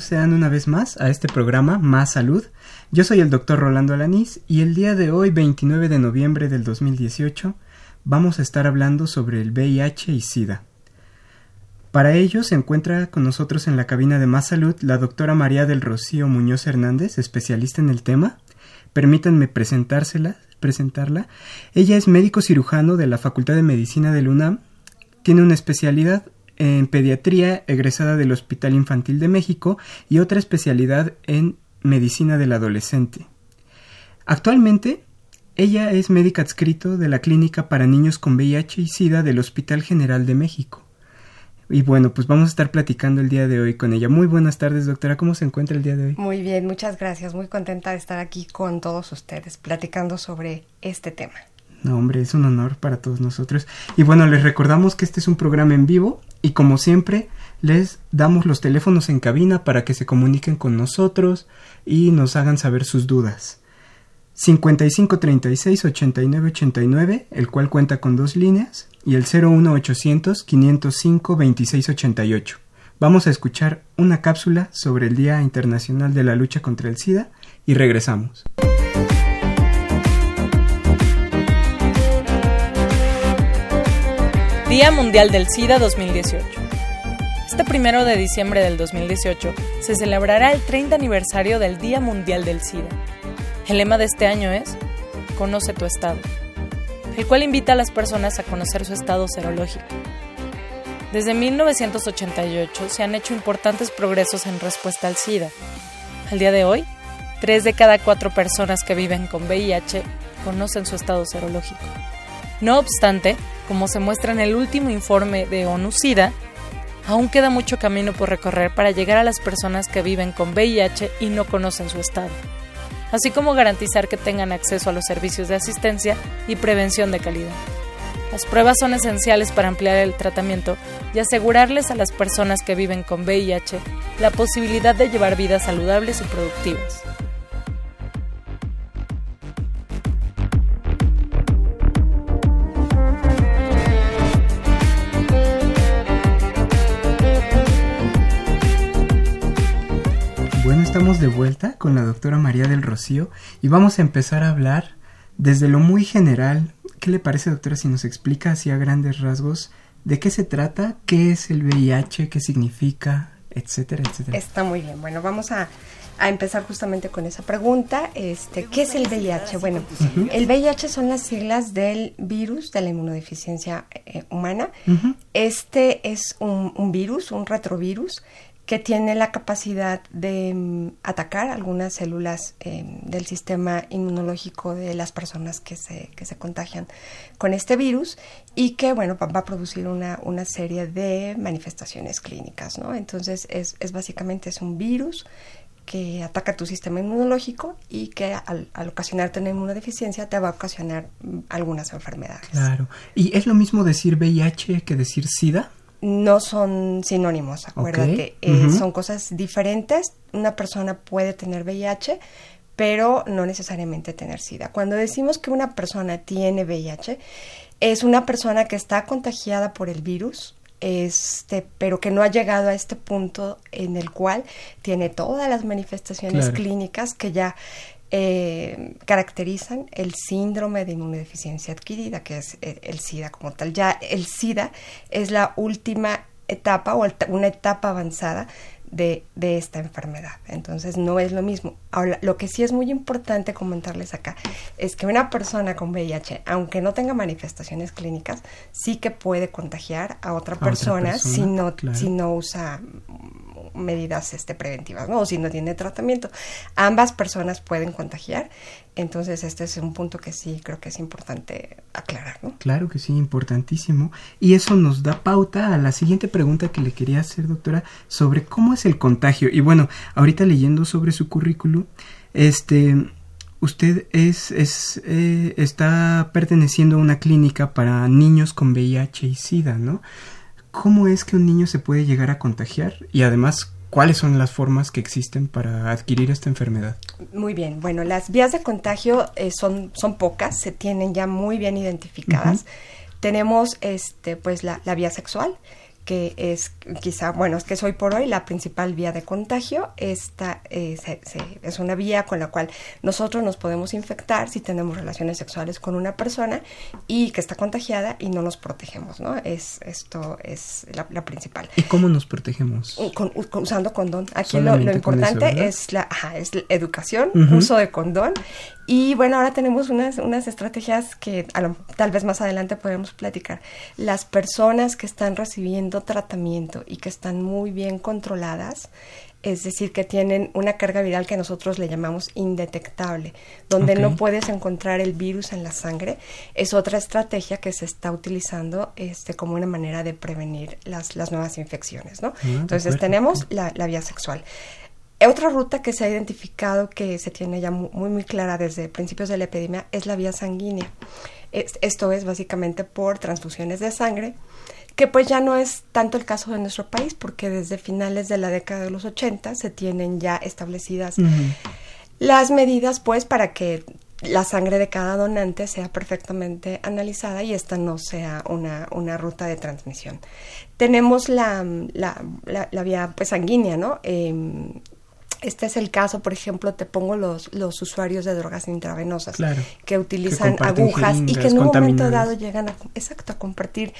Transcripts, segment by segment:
Sean una vez más a este programa Más Salud. Yo soy el doctor Rolando Alanís y el día de hoy, 29 de noviembre del 2018, vamos a estar hablando sobre el VIH y SIDA. Para ello se encuentra con nosotros en la cabina de Más Salud la doctora María del Rocío Muñoz Hernández, especialista en el tema. Permítanme presentársela, presentarla. Ella es médico cirujano de la Facultad de Medicina del UNAM. Tiene una especialidad en pediatría egresada del Hospital Infantil de México y otra especialidad en medicina del adolescente. Actualmente, ella es médica adscrito de la Clínica para Niños con VIH y SIDA del Hospital General de México. Y bueno, pues vamos a estar platicando el día de hoy con ella. Muy buenas tardes, doctora. ¿Cómo se encuentra el día de hoy? Muy bien, muchas gracias. Muy contenta de estar aquí con todos ustedes platicando sobre este tema. No, hombre, es un honor para todos nosotros. Y bueno, les recordamos que este es un programa en vivo y como siempre les damos los teléfonos en cabina para que se comuniquen con nosotros y nos hagan saber sus dudas. 5536-8989, el cual cuenta con dos líneas, y el 01800-505-2688. Vamos a escuchar una cápsula sobre el Día Internacional de la Lucha contra el SIDA y regresamos. Día Mundial del SIDA 2018. Este primero de diciembre del 2018 se celebrará el 30 aniversario del Día Mundial del SIDA. El lema de este año es Conoce tu estado, el cual invita a las personas a conocer su estado serológico. Desde 1988 se han hecho importantes progresos en respuesta al SIDA. Al día de hoy, tres de cada cuatro personas que viven con VIH conocen su estado serológico. No obstante, como se muestra en el último informe de ONU-SIDA, aún queda mucho camino por recorrer para llegar a las personas que viven con VIH y no conocen su estado, así como garantizar que tengan acceso a los servicios de asistencia y prevención de calidad. Las pruebas son esenciales para ampliar el tratamiento y asegurarles a las personas que viven con VIH la posibilidad de llevar vidas saludables y productivas. De vuelta con la doctora María del Rocío y vamos a empezar a hablar desde lo muy general. ¿Qué le parece, doctora, si nos explica así a grandes rasgos de qué se trata, qué es el VIH, qué significa, etcétera, etcétera? Está muy bien. Bueno, vamos a, empezar justamente con esa pregunta. Este, ¿Qué es el VIH? Bueno, el VIH son las siglas del virus de la inmunodeficiencia eh, humana. Este es un, un virus, un retrovirus que tiene la capacidad de mm, atacar algunas células em, del sistema inmunológico de las personas que se, que se contagian con este virus y que, bueno, va, a producir una, una, serie de manifestaciones clínicas, ¿no? Entonces, es, es, básicamente es un virus que ataca tu sistema inmunológico y que al, al ocasionarte una inmunodeficiencia te va a ocasionar mm, algunas enfermedades. Claro. ¿Y es lo mismo decir VIH que decir SIDA? No son sinónimos, acuérdate, eh, son cosas diferentes. Una persona puede tener VIH, pero no necesariamente tener SIDA. Cuando decimos que una persona tiene VIH, es una persona que está contagiada por el virus, este, pero que no ha llegado a este punto en el cual tiene todas las manifestaciones clínicas que ya eh, caracterizan el síndrome de inmunodeficiencia adquirida, que es eh, el SIDA como tal. Ya el SIDA es la última etapa o una etapa avanzada de, de, esta enfermedad. Entonces no es lo mismo. Ahora, lo que sí es muy importante comentarles acá es que una persona con VIH, aunque no tenga manifestaciones clínicas, sí que puede contagiar a otra, persona, si, no, si no usa medidas este, preventivas, ¿no? O si no tiene tratamiento. Ambas personas pueden contagiar. Entonces, este es un punto que sí creo que es importante aclarar, ¿no? Claro que sí, importantísimo. Y eso nos da pauta a la siguiente pregunta que le quería hacer, doctora, sobre cómo es el contagio. Y bueno, ahorita leyendo sobre su currículum, este, usted es, es eh, está perteneciendo a una clínica para niños con VIH y SIDA, ¿no? ¿Cómo es que un niño se puede llegar a contagiar? Y además, ¿cuáles son las formas que existen para adquirir esta enfermedad? Muy bien, bueno, las vías de contagio eh, son, son pocas, se tienen ya muy bien identificadas. Tenemos este, pues la, la vía sexual, que es quizá, bueno, es que es hoy por hoy la principal vía de contagio. Esta eh, es una vía con la cual nosotros nos podemos infectar si tenemos relaciones sexuales con una persona y que está contagiada y no nos protegemos, ¿no? Es, esto es la, principal. ¿Y cómo nos protegemos? usando condón. Aquí lo, importante es, la, es la educación, uso de condón y bueno, ahora tenemos unas, unas estrategias que tal vez más adelante podemos platicar. Las personas que están recibiendo tratamiento y que están muy bien controladas, es decir, que tienen una carga viral que nosotros le llamamos indetectable, donde no puedes encontrar el virus en la sangre, es otra estrategia que se está utilizando este, como una manera de prevenir las, las nuevas infecciones. ¿no? Ah, Entonces tenemos la, la vía sexual. Otra ruta que se ha identificado que se tiene ya muy, muy clara desde principios de la epidemia es la vía sanguínea. esto es básicamente por transfusiones de sangre, que pues ya no es tanto el caso de nuestro país, porque desde finales de la década de los 80 se tienen ya establecidas las medidas pues para que la sangre de cada donante sea perfectamente analizada y esta no sea una, una ruta de transmisión. Tenemos la, la, la, vía pues, sanguínea, ¿no? Em, este es el caso, por ejemplo, te pongo los, los usuarios de drogas intravenosas que utilizan agujas y que en un momento dado llegan a, exacto, a compartir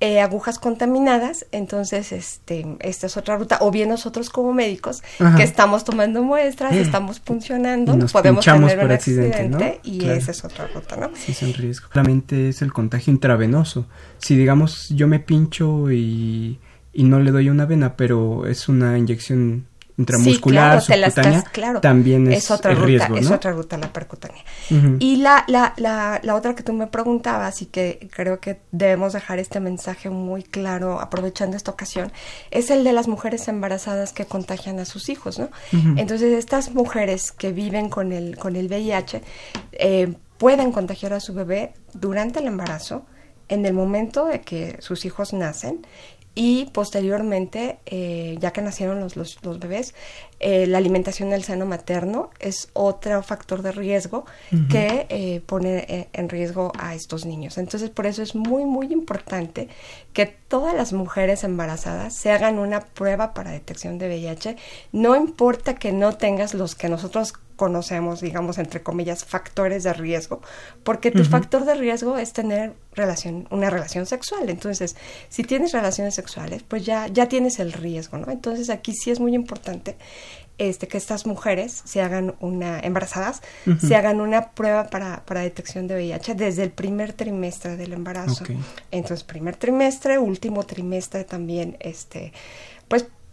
eh, agujas contaminadas, entonces este, esta es otra ruta, o bien nosotros como médicos que estamos tomando muestras, estamos funcionando, podemos tener un accidente, y esa es otra ruta, ¿no? Sí, es un riesgo. Solamente es el contagio intravenoso. Si digamos yo me pincho y, y no le doy una vena, pero es una inyección intramuscular, sí, claro, también es, otra ruta, riesgo, es otra ruta la percutánea. Y la, la, la, la, otra que tú me preguntabas y que creo que debemos dejar este mensaje muy claro aprovechando esta ocasión, es el de las mujeres embarazadas que contagian a sus hijos, ¿no? Entonces estas mujeres que viven con el, con el VIH eh, pueden contagiar a su bebé durante el embarazo, en el momento de que sus hijos nacen y posteriormente, eh, ya que nacieron los, los, bebés, eh, la alimentación del seno materno es otro factor de riesgo que eh, pone en riesgo a estos niños. Entonces, por eso es muy, muy importante que todas las mujeres embarazadas se hagan una prueba para detección de VIH. No importa que no tengas los que nosotros conocemos, digamos, entre comillas, factores de riesgo, porque tu factor de riesgo es tener relación, una relación sexual. Entonces, si tienes relaciones sexuales, pues ya, ya tienes el riesgo, ¿no? Entonces, aquí sí es muy importante este, que estas mujeres se hagan una, embarazadas, se hagan una prueba para, para detección de VIH desde el primer trimestre del embarazo. Entonces, primer trimestre, último trimestre también, este,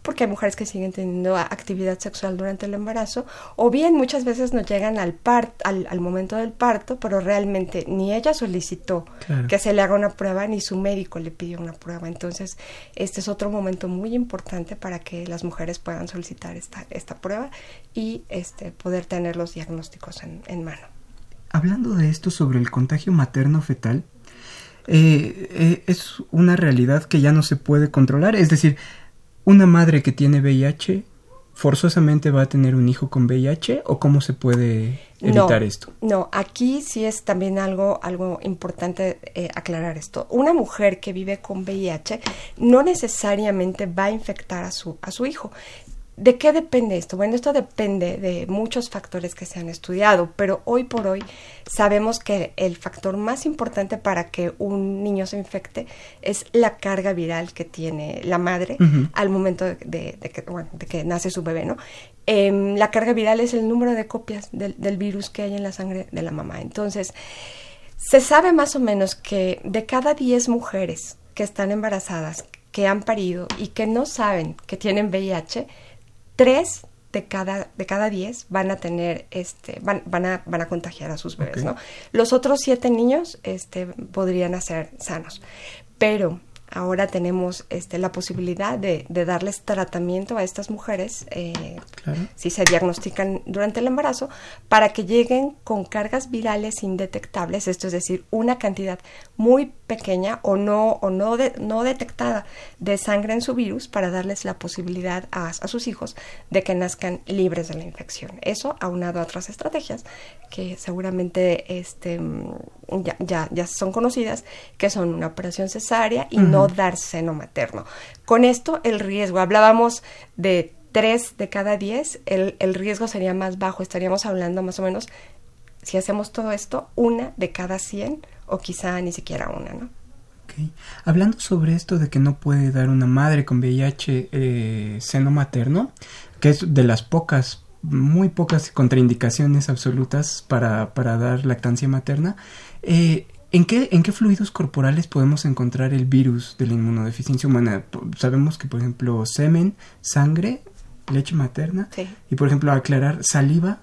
porque hay mujeres que siguen teniendo actividad sexual durante el embarazo, o bien muchas veces no llegan al, part, al, momento del parto, pero realmente ni ella solicitó que se le haga una prueba, ni su médico le pidió una prueba. Entonces, este es otro momento muy importante para que las mujeres puedan solicitar esta, esta prueba y este, poder tener los diagnósticos en, en mano. Hablando de esto sobre el contagio materno-fetal, eh, eh, es una realidad que ya no se puede controlar, es decir, una madre que tiene VIH forzosamente va a tener un hijo con VIH o cómo se puede evitar esto? No, aquí sí es también algo, algo importante eh, aclarar esto. Una mujer que vive con VIH no necesariamente va a infectar a su, a su hijo ¿De qué depende esto? Bueno, esto depende de muchos factores que se han estudiado, pero hoy por hoy sabemos que el factor más importante para que un niño se infecte es la carga viral que tiene la madre al momento de, que, nace su bebé, ¿no? Em, la carga viral es el número de copias del, del virus que hay en la sangre de la mamá. Entonces, se sabe más o menos que de cada 10 mujeres que están embarazadas, que han parido y que no saben que tienen VIH, tres de cada, de cada diez van a tener, este, van, van, a, van a contagiar a sus bebés, ¿no? Los otros siete niños, este, podrían ser sanos. Pero ahora tenemos este, la posibilidad de, darles tratamiento a estas mujeres eh, si se diagnostican durante el embarazo para que lleguen con cargas virales indetectables, esto es decir, una cantidad muy pequeña o no o no no detectada de sangre en su virus para darles la posibilidad a, a, sus hijos de que nazcan libres de la infección. Eso aunado a otras estrategias que seguramente este ya, ya, ya son conocidas, que son una operación cesárea y no dar seno materno. Con esto el riesgo, hablábamos de 3 de cada 10, el, el riesgo sería más bajo, estaríamos hablando más o menos, si hacemos todo esto, una de cada 100 o quizá ni siquiera una, ¿no? Hablando sobre esto de que no puede dar una madre con VIH eh, seno materno, que es de las pocas, muy pocas contraindicaciones absolutas para, para dar lactancia materna, eh, ¿En qué, ¿En qué fluidos corporales podemos encontrar el virus de la inmunodeficiencia humana? Sabemos que, por ejemplo, semen, sangre, leche materna y, por ejemplo, aclarar saliva.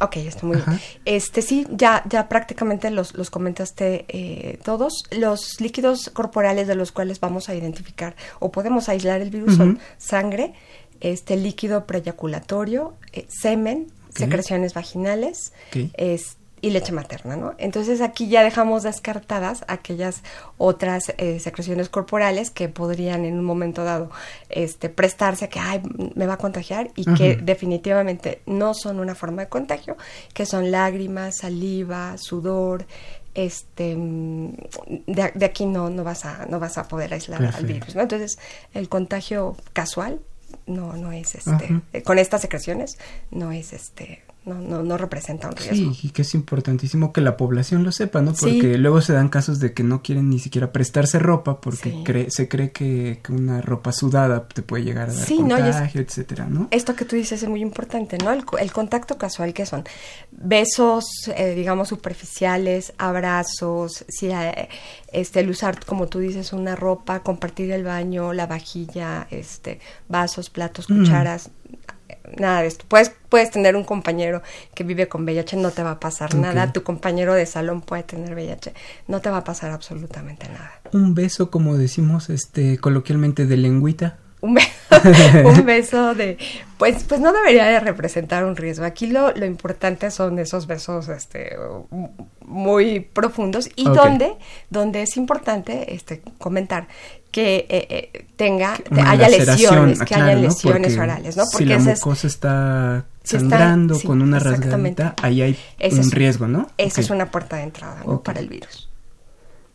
Ok, está muy bien. Este sí, ya, ya prácticamente los, los comentaste eh, todos. Los líquidos corporales de los cuales vamos a identificar o podemos aislar el virus son sangre, este líquido preyaculatorio, eh, semen, secreciones vaginales, este y leche materna, ¿no? Entonces aquí ya dejamos descartadas aquellas otras eh, secreciones corporales que podrían en un momento dado este, prestarse a que Ay, me va a contagiar y que definitivamente no son una forma de contagio, que son lágrimas, saliva, sudor, este de, aquí no, no vas a no vas a poder aislar al virus, ¿no? Entonces el contagio casual no no es este eh, con estas secreciones no es este no, no, no representa un riesgo. Sí, y que es importantísimo que la población lo sepa, ¿no? Porque luego se dan casos de que no quieren ni siquiera prestarse ropa porque se cree que, una ropa sudada te puede llegar a dar contagio, etcétera, ¿no? Esto que tú dices es muy importante, ¿no? El, el contacto casual que son besos, eh, digamos, superficiales, abrazos, si, eh, este, el usar, como tú dices, una ropa, compartir el baño, la vajilla, este, vasos, platos, cucharas nada de esto. Puedes, puedes tener un compañero que vive con VIH, no te va a pasar nada. Tu compañero de salón puede tener VIH, no te va a pasar absolutamente nada. Un beso, como decimos este coloquialmente, de lengüita. Un, beso de pues pues no debería de representar un riesgo aquí lo, lo importante son esos besos este muy profundos y donde donde es importante este comentar que eh, eh, tenga, haya lesiones, que haya lesiones orales, ¿no? Porque si la mucosa está sangrando con una rasgadita, ahí hay un riesgo, ¿no? Esa es una puerta de entrada para el virus.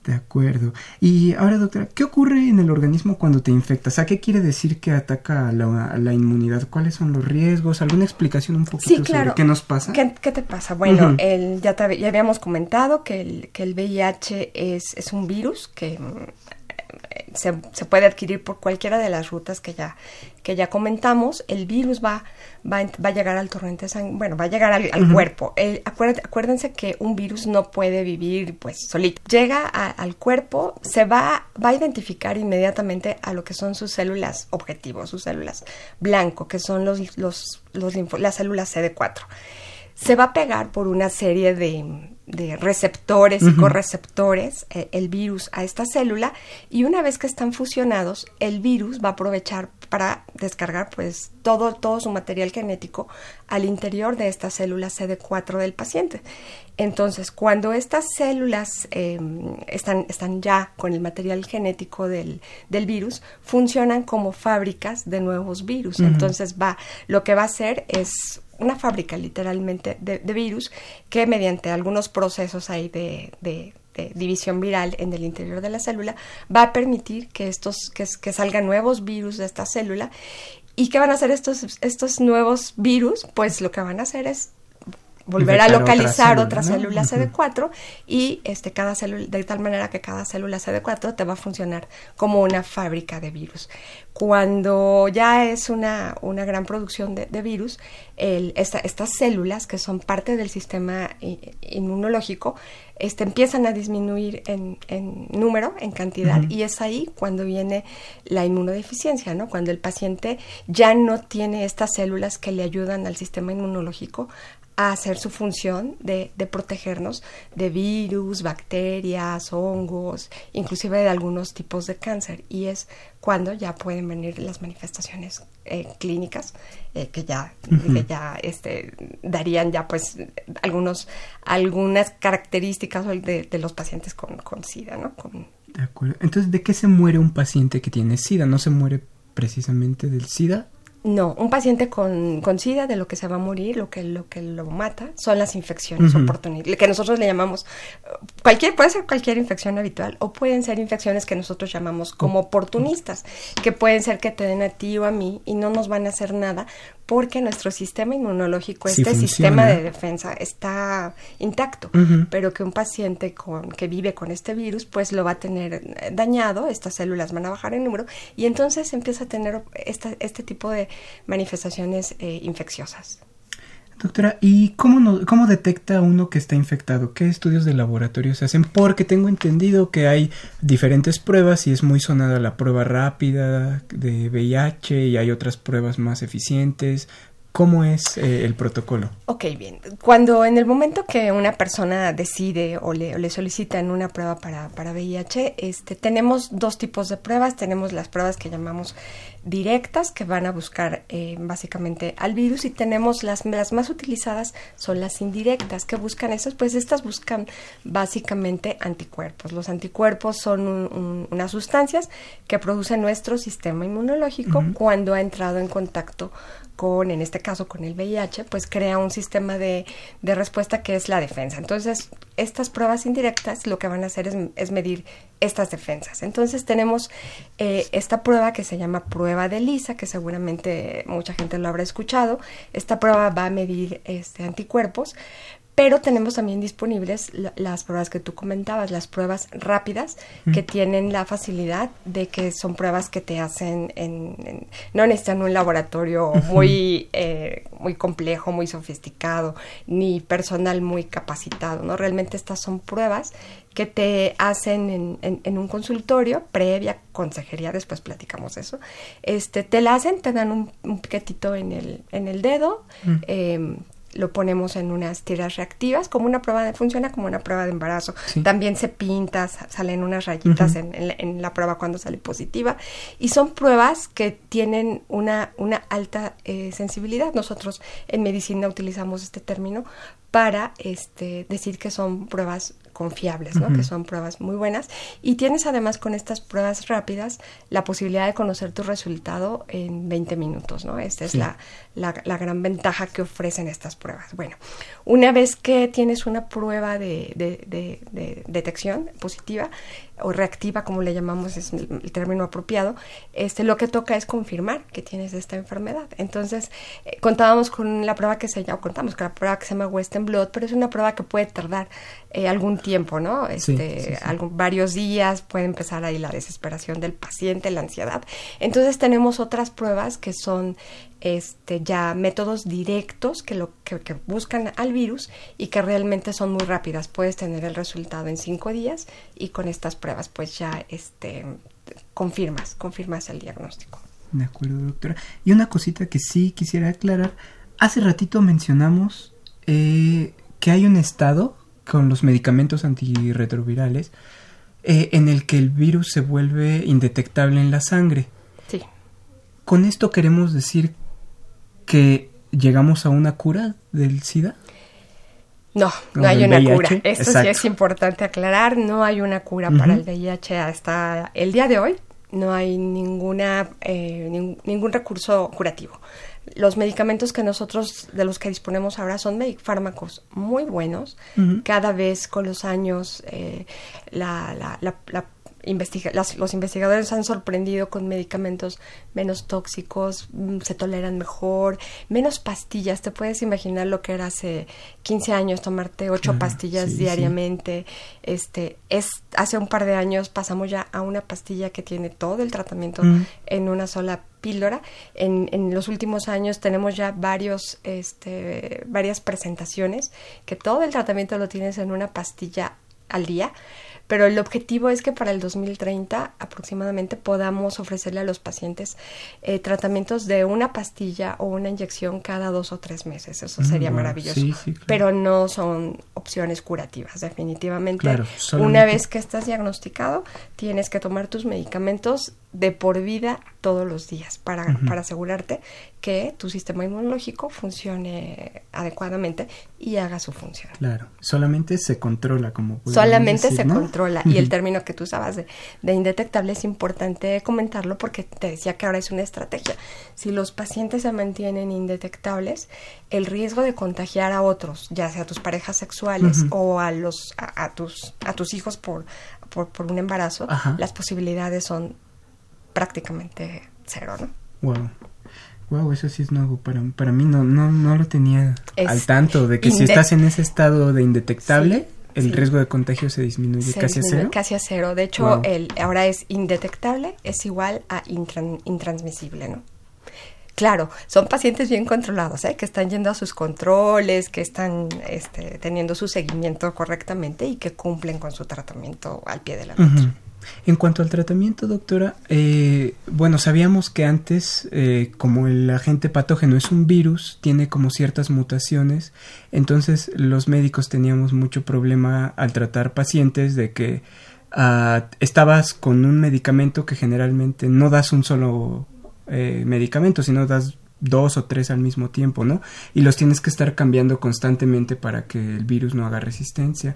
De acuerdo. Y ahora, doctora, ¿qué ocurre en el organismo cuando te infectas? ¿A qué quiere decir que ataca la, la inmunidad? ¿Cuáles son los riesgos? ¿Alguna explicación un poquito sí, claro. sobre qué nos pasa? ¿Qué, te pasa? Bueno, el, ya, ya habíamos comentado que el, que el VIH es, es un virus que se, puede adquirir por cualquiera de las rutas que ya, que ya comentamos. El virus va, va, va a llegar al torrente sanguíneo, bueno, va a llegar al, cuerpo. acuérdense que un virus no puede vivir pues solito. Llega al cuerpo, se va, va a identificar inmediatamente a lo que son sus células objetivos, sus células blanco, que son los, los, los las células CD4. Se va a pegar por una serie de de receptores y correceptores eh, el virus a esta célula y una vez que están fusionados el virus va a aprovechar para descargar pues todo, todo su material genético al interior de esta célula CD4 del paciente. Entonces, cuando estas células em, están, están ya con el material genético del, del, virus, funcionan como fábricas de nuevos virus. Entonces, va, lo que va a hacer es una fábrica literalmente de, virus que mediante algunos procesos ahí de, división viral en el interior de la célula va a permitir que estos que, que salgan nuevos virus de esta célula ¿Y qué van a hacer estos, estos nuevos virus? Pues lo que van a hacer es volver a localizar otra célula, CD4 y este cada célula de tal manera que cada célula CD4 te va a funcionar como una fábrica de virus. Cuando ya es una, una gran producción de, virus, el, estas células que son parte del sistema inmunológico este, empiezan a disminuir en, en número, en cantidad, y es ahí cuando viene la inmunodeficiencia, ¿no? Cuando el paciente ya no tiene estas células que le ayudan al sistema inmunológico a hacer su función de, de, protegernos de virus, bacterias, hongos, inclusive de algunos tipos de cáncer. Y es cuando ya pueden venir las manifestaciones eh, clínicas eh, que ya, ya este, darían ya pues algunos, algunas características de, de los pacientes con, con SIDA, ¿no? De acuerdo. Entonces, ¿de qué se muere un paciente que tiene SIDA? ¿No se muere precisamente del SIDA? No, un paciente con, con, SIDA de lo que se va a morir, lo que lo que lo mata, son las infecciones oportunistas, que nosotros le llamamos cualquier puede ser cualquier infección habitual o pueden ser infecciones que nosotros llamamos como oportunistas, que pueden ser que te den a ti o a mí y no nos van a hacer nada porque nuestro sistema inmunológico, este sistema de defensa está intacto, pero que un paciente con, que vive con este virus, pues lo va a tener eh, dañado, estas células van a bajar en número y entonces empieza a tener esta, este tipo de manifestaciones eh, infecciosas. Doctora, ¿y cómo, cómo detecta uno que está infectado? ¿Qué estudios de laboratorio se hacen? Porque tengo entendido que hay diferentes pruebas y es muy sonada la prueba rápida de VIH y hay otras pruebas más eficientes. ¿Cómo es eh, el protocolo? Ok, bien. Cuando en el momento que una persona decide o le, le solicitan una prueba para, para VIH, este, tenemos dos tipos de pruebas. Tenemos las pruebas que llamamos directas, que van a buscar eh, básicamente al virus, y tenemos las, las más utilizadas son las indirectas, que buscan esas, pues estas buscan básicamente anticuerpos. Los anticuerpos son unas sustancias que produce nuestro sistema inmunológico cuando ha entrado en contacto con, en este caso, con el VIH, pues crea un sistema de, de respuesta que es la defensa. Entonces, estas pruebas indirectas lo que van a hacer es, es medir estas defensas. Entonces, tenemos eh, esta prueba que se llama prueba de Lisa, que seguramente mucha gente lo habrá escuchado. Esta prueba va a medir este, anticuerpos, pero tenemos también disponibles las pruebas que tú comentabas, las pruebas rápidas, que tienen la facilidad de que son pruebas que te hacen en, no necesitan un laboratorio muy, eh, muy complejo, muy sofisticado, ni personal muy capacitado, ¿no? Realmente estas son pruebas que te hacen en, en, un consultorio, previa consejería, después platicamos eso, este, te la hacen, te dan un, un piquetito en el, en el dedo, lo ponemos en unas tiras reactivas, como una prueba de, funciona como una prueba de embarazo. También se pinta, salen unas rayitas en, la prueba cuando sale positiva. Y son pruebas que tienen una, una alta eh, sensibilidad. Nosotros en medicina utilizamos este término para este, decir que son pruebas confiables, ¿no? que son pruebas muy buenas. Y tienes además con estas pruebas rápidas la posibilidad de conocer tu resultado en 20 minutos. ¿no? Esta es la, la, gran ventaja que ofrecen estas pruebas. Bueno, una vez que tienes una prueba de, de, de detección positiva, o reactiva, como le llamamos, es el, término apropiado, este, lo que toca es confirmar que tienes esta enfermedad. Entonces, eh, contábamos con la prueba que se llama, contamos con la prueba que se llama Western Blot, pero es una prueba que puede tardar eh, algún tiempo, ¿no? Este, varios días, puede empezar ahí la desesperación del paciente, la ansiedad. Entonces, tenemos otras pruebas que son este, ya métodos directos que, lo, que, buscan al virus y que realmente son muy rápidas. Puedes tener el resultado en cinco días y con estas pruebas pues ya este, confirmas, confirmas el diagnóstico. De acuerdo, doctora. Y una cosita que sí quisiera aclarar. Hace ratito mencionamos eh, que hay un estado con los medicamentos antirretrovirales eh, en el que el virus se vuelve indetectable en la sangre. Sí. Con esto queremos decir que llegamos a una cura del SIDA? No, no hay una cura. Esto sí es importante aclarar. No hay una cura para el VIH hasta el día de hoy. No hay ninguna eh, ningún recurso curativo. Los medicamentos que nosotros, de los que disponemos ahora, son fármacos muy buenos. Cada vez con los años eh, la, la los investigadores han sorprendido con medicamentos menos tóxicos, mm, se toleran mejor, menos pastillas. Te puedes imaginar lo que era hace 15 años tomarte ocho pastillas diariamente. Este, es hace un par de años pasamos ya a una pastilla que tiene todo el tratamiento mm. en una sola píldora. En, en, los últimos años tenemos ya varios, este, varias presentaciones que todo el tratamiento lo tienes en una pastilla al día pero el objetivo es que para el 2030 aproximadamente podamos ofrecerle a los pacientes eh, tratamientos de una pastilla o una inyección cada dos o tres meses. Eso sería mm, maravilloso. Pero no son opciones curativas, definitivamente. Una vez que estás diagnosticado, tienes que tomar tus medicamentos de por vida todos los días para, para asegurarte que tu sistema inmunológico funcione adecuadamente y haga su función. Claro, solamente se controla como Solamente se controla. Y el término que tú usabas de, de, indetectable es importante comentarlo porque te decía que ahora es una estrategia. Si los pacientes se mantienen indetectables, el riesgo de contagiar a otros, ya sea a tus parejas sexuales o a los a, tus a tus hijos por por, por un embarazo, las posibilidades son prácticamente cero, ¿no? Wow. Wow, eso sí es nuevo para, para mí, no, no, no lo tenía al tanto de que si estás en ese estado de indetectable, el riesgo de contagio se disminuye casi a cero. Casi a cero. De hecho, el, ahora es indetectable, es igual a intransmisible, ¿no? Claro, son pacientes bien controlados, ¿eh? que están yendo a sus controles, que están este, teniendo su seguimiento correctamente y que cumplen con su tratamiento al pie de la letra. En cuanto al tratamiento, doctora, eh, bueno, sabíamos que antes, eh, como el agente patógeno es un virus, tiene como ciertas mutaciones, entonces los médicos teníamos mucho problema al tratar pacientes de que ah, estabas con un medicamento que generalmente no das un solo eh, medicamento, sino das dos o tres al mismo tiempo, ¿no? Y los tienes que estar cambiando constantemente para que el virus no haga resistencia.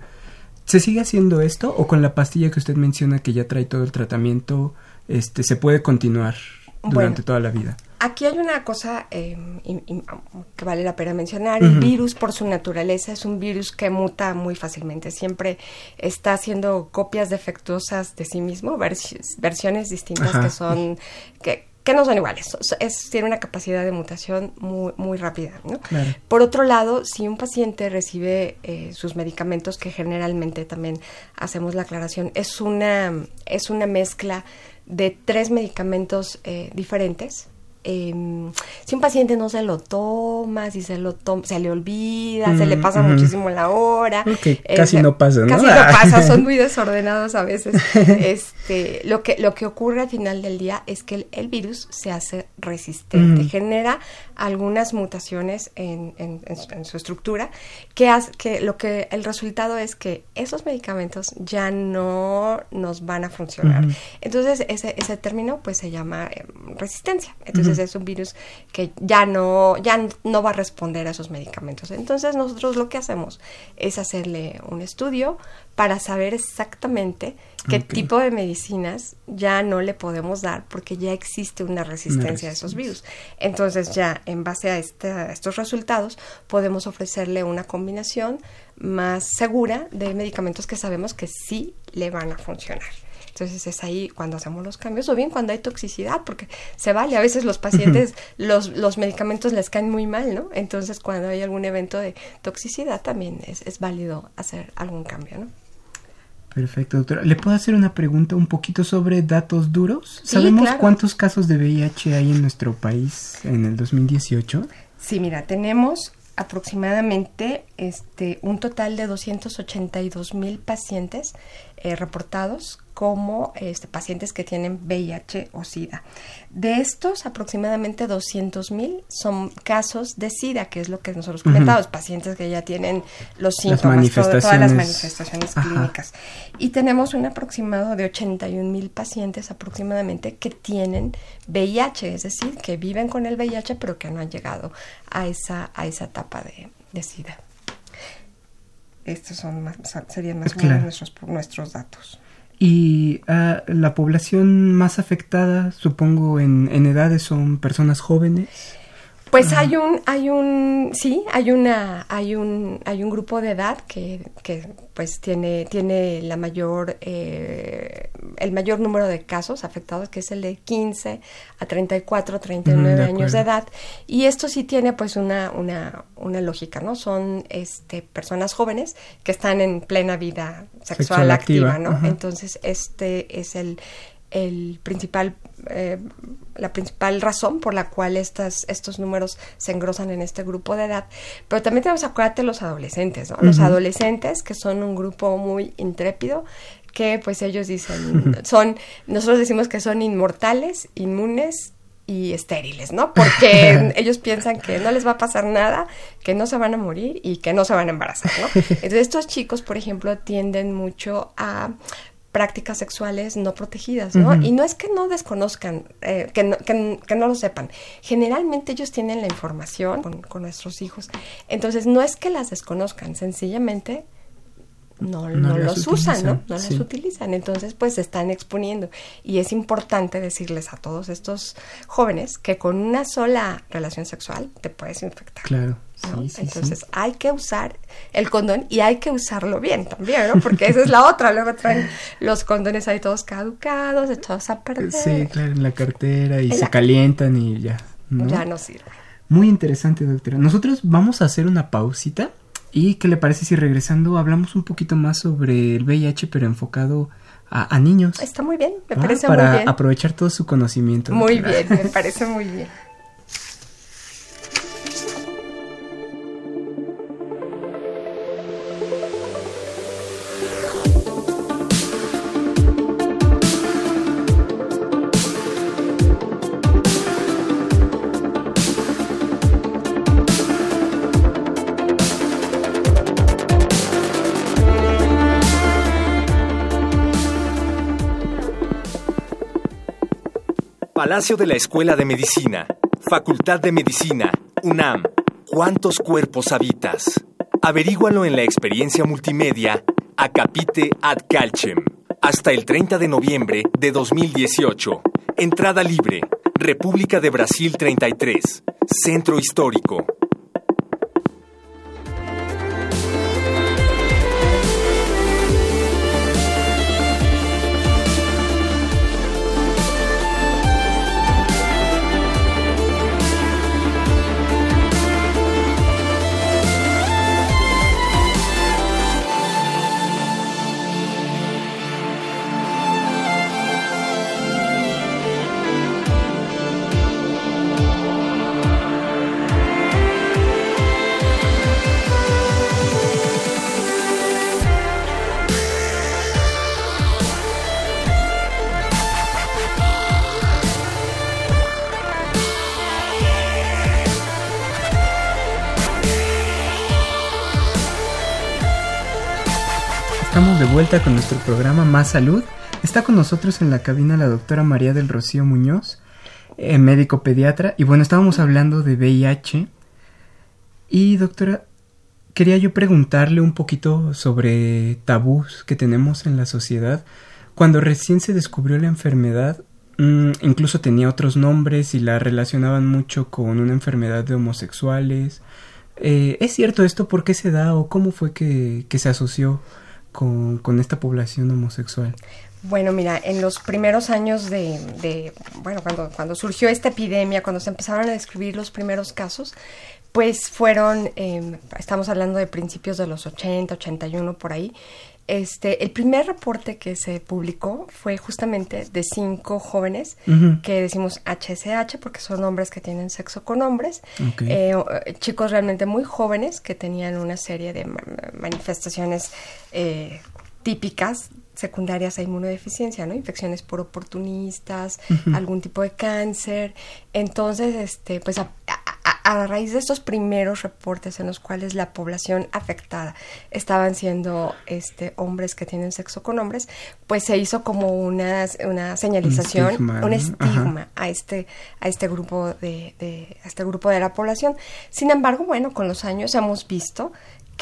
¿Se sigue haciendo esto o con la pastilla que usted menciona que ya trae todo el tratamiento, este, se puede continuar durante toda la vida? Aquí hay una cosa eh, que vale la pena mencionar. El virus, por su naturaleza, es un virus que muta muy fácilmente. Siempre está haciendo copias defectuosas de sí mismo, versiones distintas que son que, que no son iguales, es, tiene una capacidad de mutación muy, muy rápida. ¿no? Por otro lado, si un paciente recibe eh, sus medicamentos, que generalmente también hacemos la aclaración, es una, es una mezcla de tres medicamentos eh, diferentes, Em, si un paciente no se lo toma, si se lo toma, se le olvida, se le mm, pasa muchísimo la hora. casi no pasa, ¿no? Casi no pasa, son muy desordenados a veces. este, lo que, lo que ocurre al final del día es que el, virus se hace resistente, genera algunas mutaciones en, en, su estructura, que, hace, que lo que el resultado es que esos medicamentos ya no nos van a funcionar. Entonces, ese, ese término pues se llama em, resistencia. Entonces, es un virus que ya no, ya no va a responder a esos medicamentos. Entonces nosotros lo que hacemos es hacerle un estudio para saber exactamente qué tipo de medicinas ya no le podemos dar porque ya existe una resistencia a esos virus. Entonces ya en base a, a estos resultados podemos ofrecerle una combinación más segura de medicamentos que sabemos que sí le van a funcionar. Entonces es ahí cuando hacemos los cambios o bien cuando hay toxicidad, porque se vale, a veces los pacientes los, los medicamentos les caen muy mal, ¿no? Entonces cuando hay algún evento de toxicidad también es, es válido hacer algún cambio, ¿no? Perfecto, doctora. ¿Le puedo hacer una pregunta un poquito sobre datos duros? ¿Sabemos cuántos casos de VIH hay en nuestro país en el 2018? Sí, mira, tenemos aproximadamente este, un total de 282 mil pacientes eh, reportados como este, pacientes que tienen VIH o SIDA. De estos, aproximadamente 200.000 son casos de SIDA, que es lo que nosotros comentamos, pacientes que ya tienen los síntomas, todas las manifestaciones clínicas. Y tenemos un aproximado de 81.000 pacientes aproximadamente que tienen VIH, es decir, que viven con el VIH pero que no han llegado a esa, a esa etapa de, de SIDA. Estos son más, serían más o menos nuestros, nuestros datos. Y ah, la población más afectada, supongo, en, en edades son personas jóvenes. Pues hay un, hay un, sí, hay una, hay un, hay un grupo de edad que, que pues tiene, tiene la mayor, eh, el mayor número de casos afectados, que es el de 15 a 34, 39 años de edad. Y esto sí tiene pues una, una, una lógica, ¿no? Son este, personas jóvenes que están en plena vida sexual, activa, ¿no? Entonces, este es el, el principal, eh, la principal razón por la cual estas, estos números se engrosan en este grupo de edad. Pero también tenemos, acuérdate, los adolescentes, ¿no? Los adolescentes, que son un grupo muy intrépido, que pues ellos dicen, son, nosotros decimos que son inmortales, inmunes y estériles, ¿no? Porque ellos piensan que no les va a pasar nada, que no se van a morir y que no se van a embarazar, ¿no? Entonces estos chicos, por ejemplo, tienden mucho a prácticas sexuales no protegidas, ¿no? Y no es que no desconozcan, eh, que, no, que, no lo sepan. Generalmente ellos tienen la información con, con, nuestros hijos. Entonces, no es que las desconozcan, sencillamente no, no, los usan, ¿no? No las utilizan. Entonces, pues se están exponiendo. Y es importante decirles a todos estos jóvenes que con una sola relación sexual te puedes infectar. Claro. Entonces hay que usar el condón y hay que usarlo bien también, ¿no? Porque esa es la otra. Luego traen los condones ahí todos caducados, echados a perder. Sí, claro, en la cartera y se calientan y ya. Ya no sirve. Muy interesante, doctora. Nosotros vamos a hacer una pausita ¿Y qué le parece si regresando hablamos un poquito más sobre el VIH, pero enfocado a, niños? Está muy bien, me parece muy bien. Para aprovechar todo su conocimiento. Muy bien, me parece muy bien. Palacio de la Escuela de Medicina, Facultad de Medicina, UNAM. ¿Cuántos cuerpos habitas? Averígualo en la experiencia multimedia Acapite ad Calcem. Hasta el 30 de noviembre de 2018. Entrada libre. República de Brasil 33. Centro Histórico. Vuelta con nuestro programa Más Salud. Está con nosotros en la cabina la doctora María del Rocío Muñoz, eh, médico pediatra. Y bueno, estábamos hablando de VIH. Y doctora, quería yo preguntarle un poquito sobre tabús que tenemos en la sociedad. Cuando recién se descubrió la enfermedad, mm, incluso tenía otros nombres y la relacionaban mucho con una enfermedad de homosexuales. Eh, ¿Es cierto esto? ¿Por qué se da o cómo fue que se asoció con, con esta población homosexual? Bueno, mira, en los primeros años de, de, bueno, cuando, cuando surgió esta epidemia, cuando se empezaron a describir los primeros casos, pues fueron, eh, estamos hablando de principios de los 80, 81 por ahí, este, el primer reporte que se publicó fue justamente de cinco jóvenes que decimos HSH porque son hombres que tienen sexo con hombres, eh, chicos realmente muy jóvenes que tenían una serie de manifestaciones eh, típicas secundarias a inmunodeficiencia, ¿no? Infecciones por oportunistas, algún tipo de cáncer. Entonces, este, pues a, a raíz de estos primeros reportes en los cuales la población afectada estaban siendo este, hombres que tienen sexo con hombres, pues se hizo como una, una señalización, un estigma, a este, a este grupo de, de, a este grupo de la población. Sin embargo, bueno, con los años hemos visto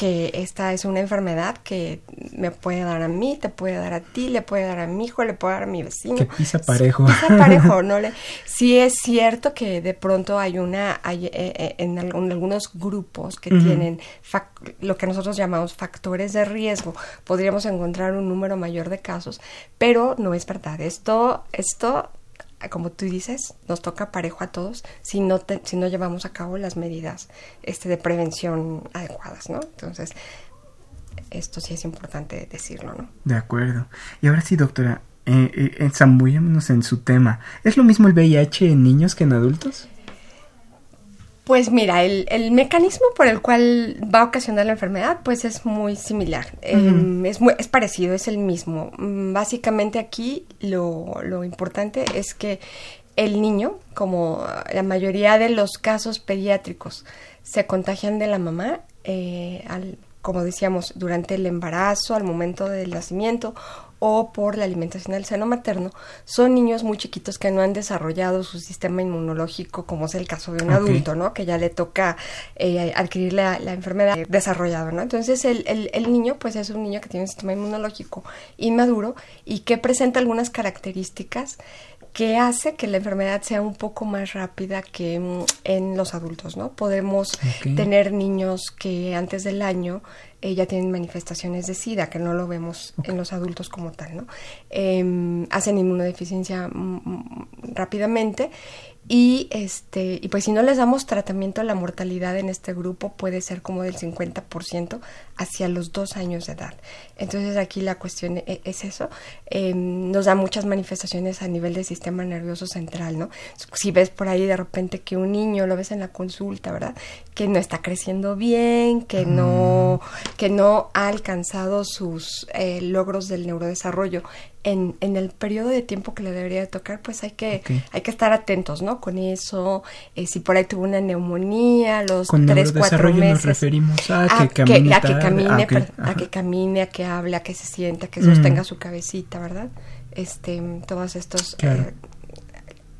que esta es una enfermedad que me puede dar a mí, te puede dar a ti, le puede dar a mi hijo, le puede dar a mi vecino. Que pisa parejo. Pisa parejo, ¿no? Le, sí es cierto que de pronto hay una, hay, eh, eh, en, algunos grupos que tienen lo que nosotros llamamos factores de riesgo, podríamos encontrar un número mayor de casos, pero no es verdad. Esto, esto como tú dices, nos toca parejo a todos si no, si no llevamos a cabo las medidas este, de prevención adecuadas, ¿no? Entonces, esto sí es importante decirlo, ¿no? De acuerdo. Y ahora sí, doctora, eh, eh, en su tema. ¿Es lo mismo el VIH en niños que en adultos? Pues mira, el, el, mecanismo por el cual va a ocasionar la enfermedad, pues es muy similar, em, es, es parecido, es el mismo. Mm, básicamente aquí lo, lo importante es que el niño, como la mayoría de los casos pediátricos, se contagian de la mamá, eh, al, como decíamos, durante el embarazo, al momento del nacimiento o por la alimentación del seno materno, son niños muy chiquitos que no han desarrollado su sistema inmunológico, como es el caso de un adulto, ¿no? Que ya le toca eh, adquirir la, enfermedad desarrollada, ¿no? Entonces el, el, el, niño, pues es un niño que tiene un sistema inmunológico inmaduro y que presenta algunas características que hace que la enfermedad sea un poco más rápida que mm, en los adultos, ¿no? Podemos tener niños que antes del año eh, ya tienen manifestaciones de SIDA, que no lo vemos en los adultos como tal, ¿no? Em, hacen inmunodeficiencia mm, mm, rápidamente y este y pues si no les damos tratamiento la mortalidad en este grupo puede ser como del 50% hacia los dos años de edad. Entonces aquí la cuestión e, es eso. Em, nos da muchas manifestaciones a nivel del sistema nervioso central no si ves por ahí de repente que un niño lo ves en la consulta verdad que no está creciendo bien que no mm. que no ha alcanzado sus eh, logros del neurodesarrollo en, en, el periodo de tiempo que le debería de tocar, pues hay que, hay que estar atentos, ¿no? Con eso, eh, si por ahí tuvo una neumonía, los tres, cuatro meses. nos referimos a, que, camine, a, que camine, a, que camine, a que hable, a que se sienta, a que sostenga mm. su cabecita, ¿verdad? Este, todos estos, eh,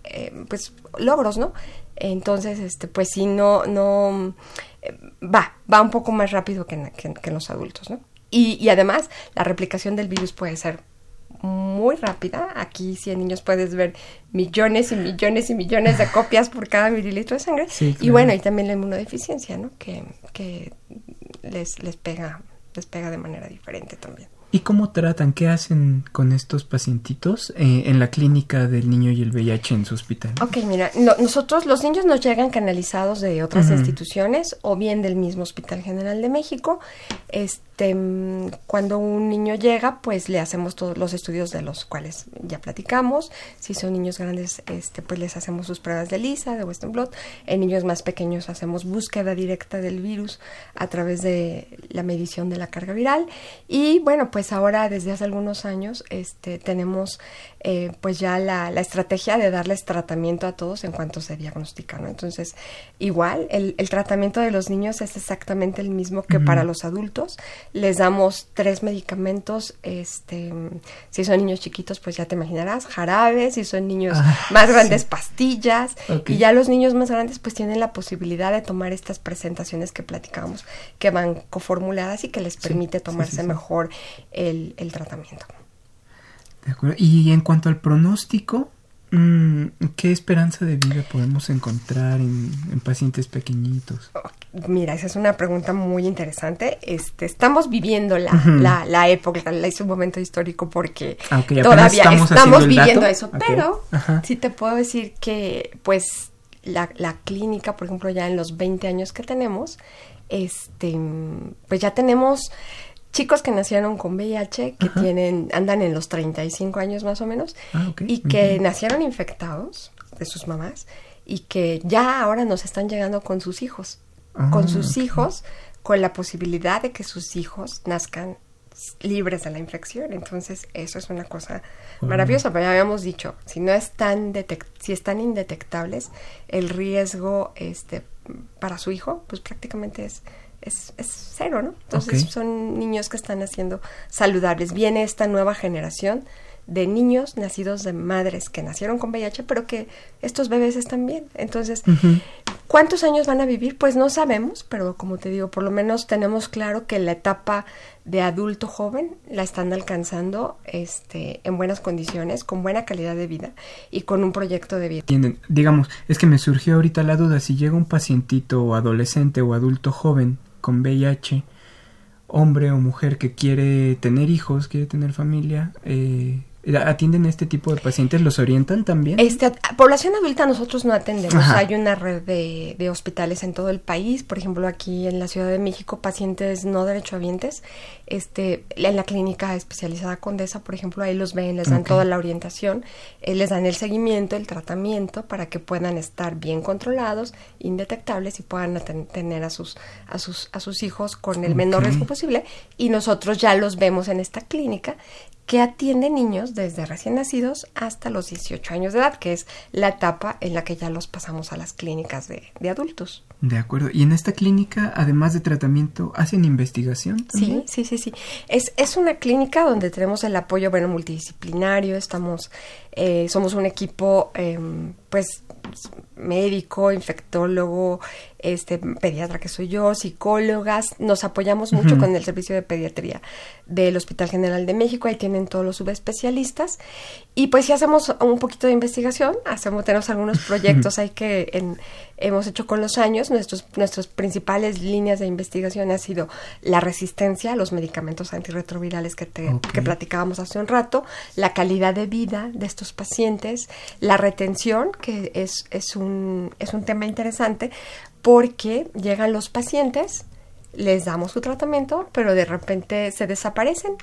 eh, pues, logros, ¿no? Entonces, este, pues sí, no, no, va, va un poco más rápido que en, que, que en los adultos, ¿no? Y, y además, la replicación del virus puede ser muy rápida. Aquí si en niños puedes ver millones y millones y millones de copias por cada mililitro de sangre. Y bueno, y también la inmunodeficiencia, ¿no? Que, que les, les, pega, les pega de manera diferente también. ¿Y cómo tratan? ¿Qué hacen con estos pacientitos eh, en la clínica del niño y el VIH en su hospital? Ok, mira, nosotros los niños nos llegan canalizados de otras instituciones o bien del mismo Hospital General de México. Este, este, mm, cuando un niño llega, pues le hacemos todos los estudios de los cuales ya platicamos. Si son niños grandes, este, pues les hacemos sus pruebas de lisa, de Western Blot. En niños más pequeños hacemos búsqueda directa del virus a través de la medición de la carga viral. Y bueno, pues ahora desde hace algunos años este, tenemos eh, pues ya la, la, estrategia de darles tratamiento a todos en cuanto se diagnostica, ¿no? Entonces, igual, el, el tratamiento de los niños es exactamente el mismo que para los adultos. Les damos tres medicamentos, este, si son niños chiquitos, pues ya te imaginarás, jarabes, si son niños ah, más grandes, pastillas, y ya los niños más grandes pues tienen la posibilidad de tomar estas presentaciones que platicamos, que van coformuladas y que les permite tomarse mejor el, el tratamiento. Y en cuanto al pronóstico, mm, ¿qué esperanza de vida podemos encontrar en, pacientes pequeñitos? Mira, esa es una pregunta muy interesante. Este, estamos viviendo la, la, época, la, es un momento histórico porque ah, todavía estamos, viviendo eso. Pero sí te puedo decir que, pues, la, la clínica, por ejemplo, ya en los 20 años que tenemos, este, pues ya tenemos chicos que nacieron con VIH, que tienen, andan en los 35 años más o menos, ah, y que nacieron infectados de sus mamás, y que ya ahora nos están llegando con sus hijos, con ah, sus hijos, con la posibilidad de que sus hijos nazcan libres de la infección. Entonces, eso es una cosa maravillosa. Pero ya habíamos dicho, si no están si están indetectables, el riesgo este para su hijo, pues prácticamente es es, es cero, ¿no? Entonces son niños que están naciendo saludables. Viene esta nueva generación de niños nacidos de madres que nacieron con VIH, pero que estos bebés están bien. Entonces, ¿Cuántos años van a vivir? Pues no sabemos, pero como te digo, por lo menos tenemos claro que la etapa de adulto joven la están alcanzando este, en buenas condiciones, con buena calidad de vida y con un proyecto de vida. Digamos, es que me surgió ahorita la duda, si llega un pacientito o adolescente o adulto joven con VIH, hombre o mujer que quiere tener hijos, quiere tener familia, eh, ¿Atienden a este tipo de pacientes? ¿Los orientan también? Este, población adulta nosotros no atendemos. Hay una red de, de, hospitales en todo el país. Por ejemplo, aquí en la Ciudad de México, pacientes no derechohabientes. Este, en la clínica especializada Condesa, por ejemplo, ahí los ven, les dan toda la orientación, eh, les dan el seguimiento, el tratamiento para que puedan estar bien controlados, indetectables y puedan tener a sus, a sus, a sus hijos con el menor riesgo posible. Y nosotros ya los vemos en esta clínica que atiende niños desde recién nacidos hasta los 18 años de edad, que es la etapa en la que ya los pasamos a las clínicas de, adultos. De acuerdo. ¿Y en esta clínica, además de tratamiento, hacen investigación? Sí, sí, sí, sí. Es, es una clínica donde tenemos el apoyo, bueno, multidisciplinario, estamos, eh, somos un equipo, em, pues, médico, infectólogo, este pediatra que soy yo, psicólogas, nos apoyamos mucho con el servicio de pediatría del Hospital General de México, ahí tienen todos los subespecialistas. Y pues si hacemos un poquito de investigación, hacemos tenemos algunos proyectos ahí que en, hemos hecho con los años, nuestros nuestras principales líneas de investigación ha sido la resistencia a los medicamentos antirretrovirales que te, que platicábamos hace un rato, la calidad de vida de estos pacientes, la retención que es es un es un tema interesante porque llegan los pacientes, les damos su tratamiento, pero de repente se desaparecen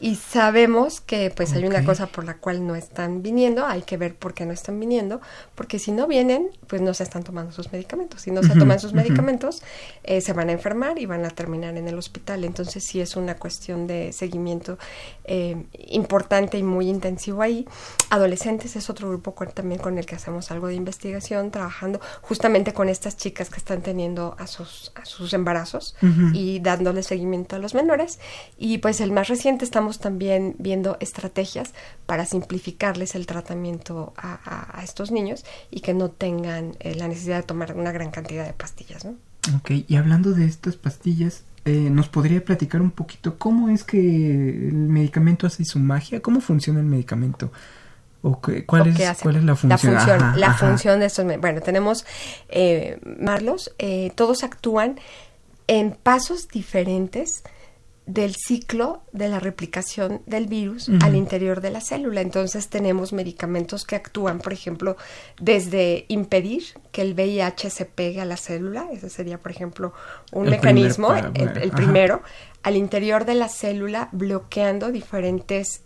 y sabemos que pues hay una cosa por la cual no están viniendo, hay que ver por qué no están viniendo, porque si no vienen, pues no se están tomando sus medicamentos. Si no se toman sus medicamentos, eh, se van a enfermar y van a terminar en el hospital. Entonces sí es una cuestión de seguimiento eh, importante y muy intensivo ahí. Adolescentes es otro grupo también con el que hacemos algo de investigación, trabajando justamente con estas chicas que están teniendo a sus, a sus embarazos y dándole seguimiento a los menores. Y pues el más reciente estamos también viendo estrategias para simplificarles el tratamiento a, estos niños y que no tengan eh, la necesidad de tomar una gran cantidad de pastillas. ¿no? Ok, y hablando de estas pastillas, eh, ¿nos podría platicar un poquito cómo es que el medicamento hace su magia? ¿Cómo funciona el medicamento? ¿O cuál, es, cuál es la función? La función, la función de estos... Bueno, tenemos eh, Marlos, eh, todos actúan en pasos diferentes del ciclo de la replicación del virus al interior de la célula. Entonces tenemos medicamentos que actúan, por ejemplo, desde impedir que el VIH se pegue a la célula, ese sería, por ejemplo, un mecanismo, el, primero, al interior de la célula bloqueando diferentes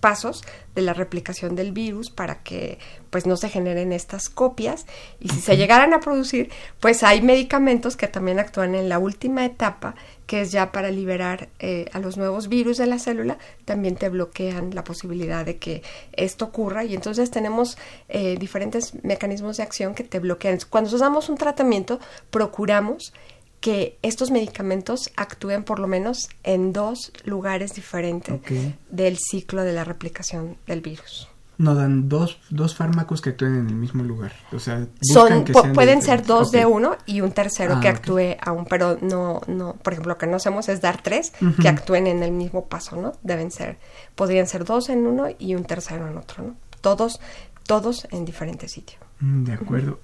pasos de la replicación del virus para que pues no se generen estas copias. Y si se llegaran a producir pues hay medicamentos que también actúan en la última etapa que es ya para liberar eh, a los nuevos virus de la célula también te bloquean la posibilidad de que esto ocurra. Y entonces tenemos eh, diferentes mecanismos de acción que te bloquean. Cuando nos damos un tratamiento procuramos que estos medicamentos actúen por lo menos en dos lugares diferentes del ciclo de la replicación del virus. No dan dos, dos fármacos que actúen en el mismo lugar. O sea, Son, pueden ser dos de uno y un tercero que ah, actúe aún, pero no, no, por ejemplo, lo que no hacemos es dar tres que actúen en el mismo paso, ¿no? Deben ser, podrían ser dos en uno y un tercero en otro, ¿no? Todos, todos en diferentes sitios. Mm, de acuerdo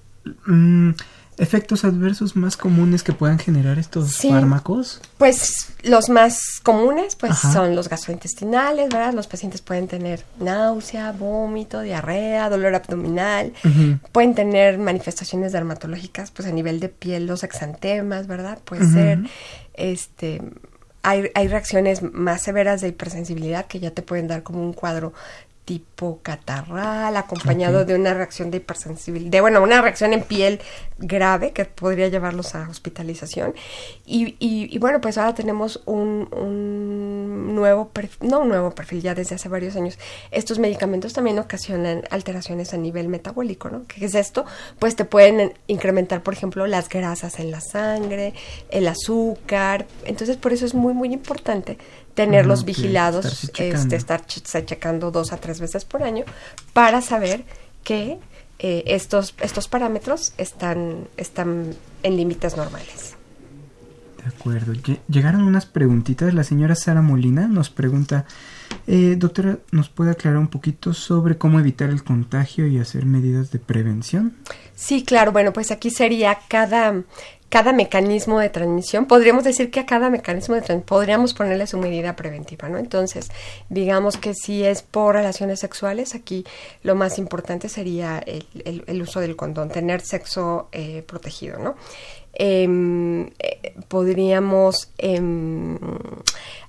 efectos adversos más comunes que puedan generar estos fármacos? Pues los más comunes pues son los gastrointestinales, ¿verdad? Los pacientes pueden tener náusea, vómito, diarrea, dolor abdominal, pueden tener manifestaciones dermatológicas pues a nivel de piel, los exantemas, ¿verdad? Puede ser este hay, hay reacciones más severas de hipersensibilidad que ya te pueden dar como un cuadro tipo catarral, acompañado de una reacción de hipersensibilidad, de bueno, una reacción en piel grave que podría llevarlos a hospitalización. Y, y, bueno, pues ahora tenemos un, un, nuevo perfil, no un nuevo perfil, ya desde hace varios años. Estos medicamentos también ocasionan alteraciones a nivel metabólico, ¿no? ¿Qué es esto? Pues te pueden incrementar, por ejemplo, las grasas en la sangre, el azúcar. Entonces, por eso es muy, muy importante tenerlos vigilados, este, estar checando dos a tres veces por año para saber que eh, estos, estos parámetros están, están en límites normales. De acuerdo. Llegaron unas preguntitas. La señora Sara Molina nos pregunta, eh, doctora, ¿nos puede aclarar un poquito sobre cómo evitar el contagio y hacer medidas de prevención? Sí, claro. Bueno, pues aquí sería cada, cada mecanismo de transmisión, podríamos decir que a cada mecanismo de transmisión podríamos ponerle su medida preventiva, ¿no? Entonces, digamos que si es por relaciones sexuales, aquí lo más importante sería el, el, uso del condón, tener sexo eh, protegido, ¿no? Em, eh, podríamos em,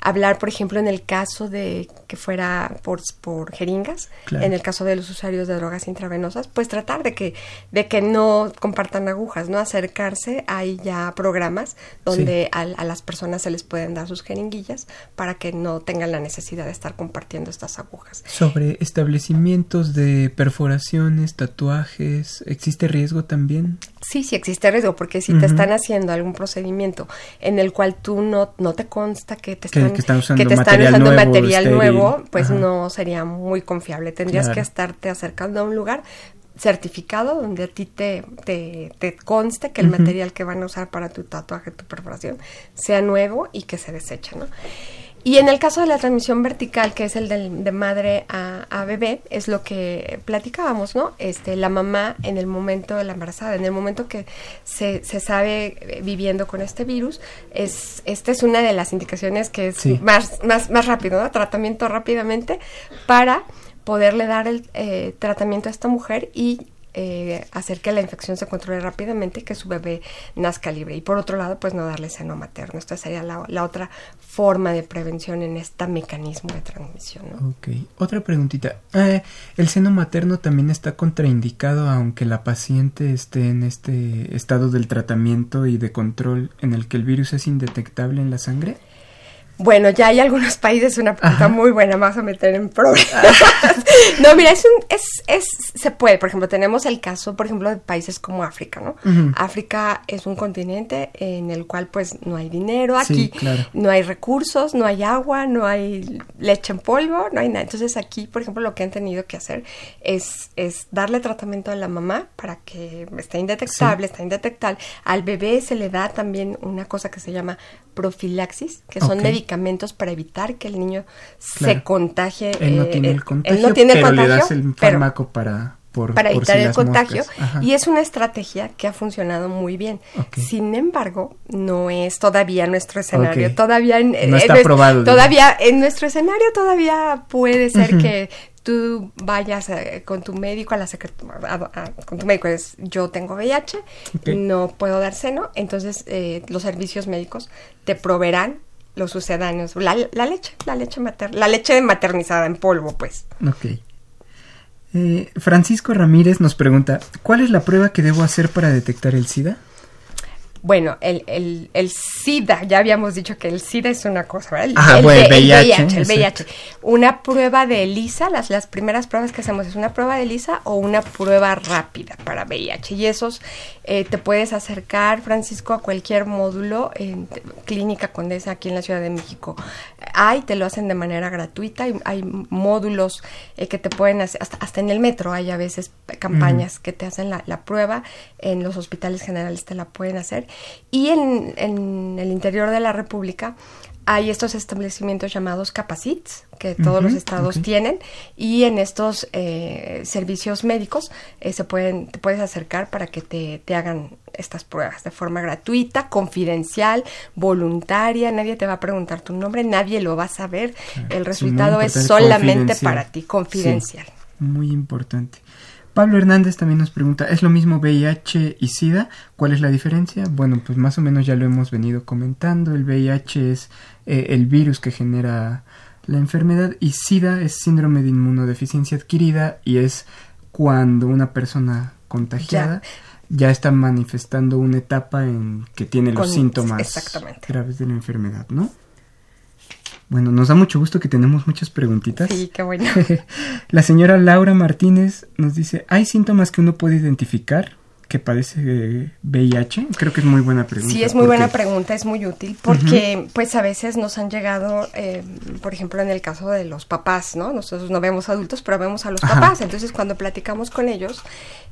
hablar, por ejemplo, en el caso de que fuera por, por jeringas, en el caso de los usuarios de drogas intravenosas, pues tratar de que, de que no compartan agujas, ¿no? Acercarse, hay ya programas donde a, las personas se les pueden dar sus jeringuillas para que no tengan la necesidad de estar compartiendo estas agujas. Sobre establecimientos de perforaciones, tatuajes, ¿existe riesgo también? Sí, sí existe riesgo, porque si te están haciendo algún procedimiento en el cual tú no, no te consta que te están que están usando, material, nuevo, material nuevo, pues no sería muy confiable. Tendrías que estarte acercando a un lugar certificado donde a ti te, te, conste que el material que van a usar para tu tatuaje, tu perforación, sea nuevo y que se desecha, ¿no? Y en el caso de la transmisión vertical, que es el de madre a, bebé, es lo que platicábamos, ¿no? Este, la mamá en el momento de la embarazada, en el momento que se, se sabe eh, viviendo con este virus, es, esta es una de las indicaciones que es más, más, más rápido, ¿no? Tratamiento rápidamente para poderle dar el eh, tratamiento a esta mujer y eh, hacer que la infección se controle rápidamente y que su bebé nazca libre. Y por otro lado, pues no darle seno materno. Esta sería la, otra forma de prevención en este mecanismo de transmisión. Ok. Otra preguntita. Eh, ¿El seno materno también está contraindicado aunque la paciente esté en este estado del tratamiento y de control en el que el virus es indetectable en la sangre? Bueno, ya hay algunos países, una pregunta muy buena, más a meter en problemas. no, mira, es un, es, es, se puede, por ejemplo, tenemos el caso, por ejemplo, de países como África, ¿no? África es un continente en el cual, pues, no hay dinero aquí, no hay recursos, no hay agua, no hay leche en polvo, no hay nada. Entonces aquí, por ejemplo, lo que han tenido que hacer es, es darle tratamiento a la mamá para que esté indetectable, está indetectable. Al bebé se le da también una cosa que se llama profilaxis, que son medicamentos para evitar que el niño se contagie. Él no tiene eh, el contagio, él no tiene pero le das el fármaco para... para evitar el contagio. y es una estrategia que ha funcionado muy bien. Sin embargo, no es todavía nuestro escenario. Todavía en, no está probado, todavía en nuestro escenario todavía puede ser que tú vayas eh, con tu médico a la secretaría, con tu médico es yo tengo VIH, no puedo dar seno, entonces eh, los servicios médicos te proveerán los sucedáneos, la, la leche, la leche materna, la leche maternizada en polvo, pues. Ok. Eh, Francisco Ramírez nos pregunta, ¿cuál es la prueba que debo hacer para detectar el SIDA? Bueno, el, el, el, SIDA, ya habíamos dicho que el SIDA es una cosa, ¿verdad? El, Ajá, bueno, el, VIH. El VIH, Una prueba de ELISA, las, las primeras pruebas que hacemos es una prueba de ELISA o una prueba rápida para VIH. Y esos eh, te puedes acercar, Francisco, a cualquier módulo en Clínica Condesa aquí en la Ciudad de México. Hay, te lo hacen de manera gratuita, hay, hay módulos eh, que te pueden hacer, hasta, hasta, en el metro hay a veces campañas que te hacen la, la prueba, en los hospitales generales te la pueden hacer y en, en el interior de la República hay estos establecimientos llamados capacits que todos los estados tienen y en estos eh, servicios médicos eh, se pueden te puedes acercar para que te, te, hagan estas pruebas de forma gratuita confidencial voluntaria nadie te va a preguntar tu nombre nadie lo va a saber el resultado es solamente para ti confidencial. Muy importante Pablo Hernández también nos pregunta, ¿es lo mismo VIH y SIDA? ¿Cuál es la diferencia? Bueno, pues más o menos ya lo hemos venido comentando. El VIH es eh, el virus que genera la enfermedad y SIDA es síndrome de inmunodeficiencia adquirida y es cuando una persona contagiada ya, está manifestando una etapa en que tiene los síntomas graves de la enfermedad, ¿no? Bueno, nos da mucho gusto que tenemos muchas preguntitas. Sí, qué bueno. la señora Laura Martínez nos dice, ¿hay síntomas que uno puede identificar que padece VIH? Creo que es muy buena pregunta. Sí, es muy buena pregunta, es muy útil, porque pues a veces nos han llegado, eh, por ejemplo, en el caso de los papás, ¿no? Nosotros no vemos adultos, pero vemos a los papás. Entonces, cuando platicamos con ellos,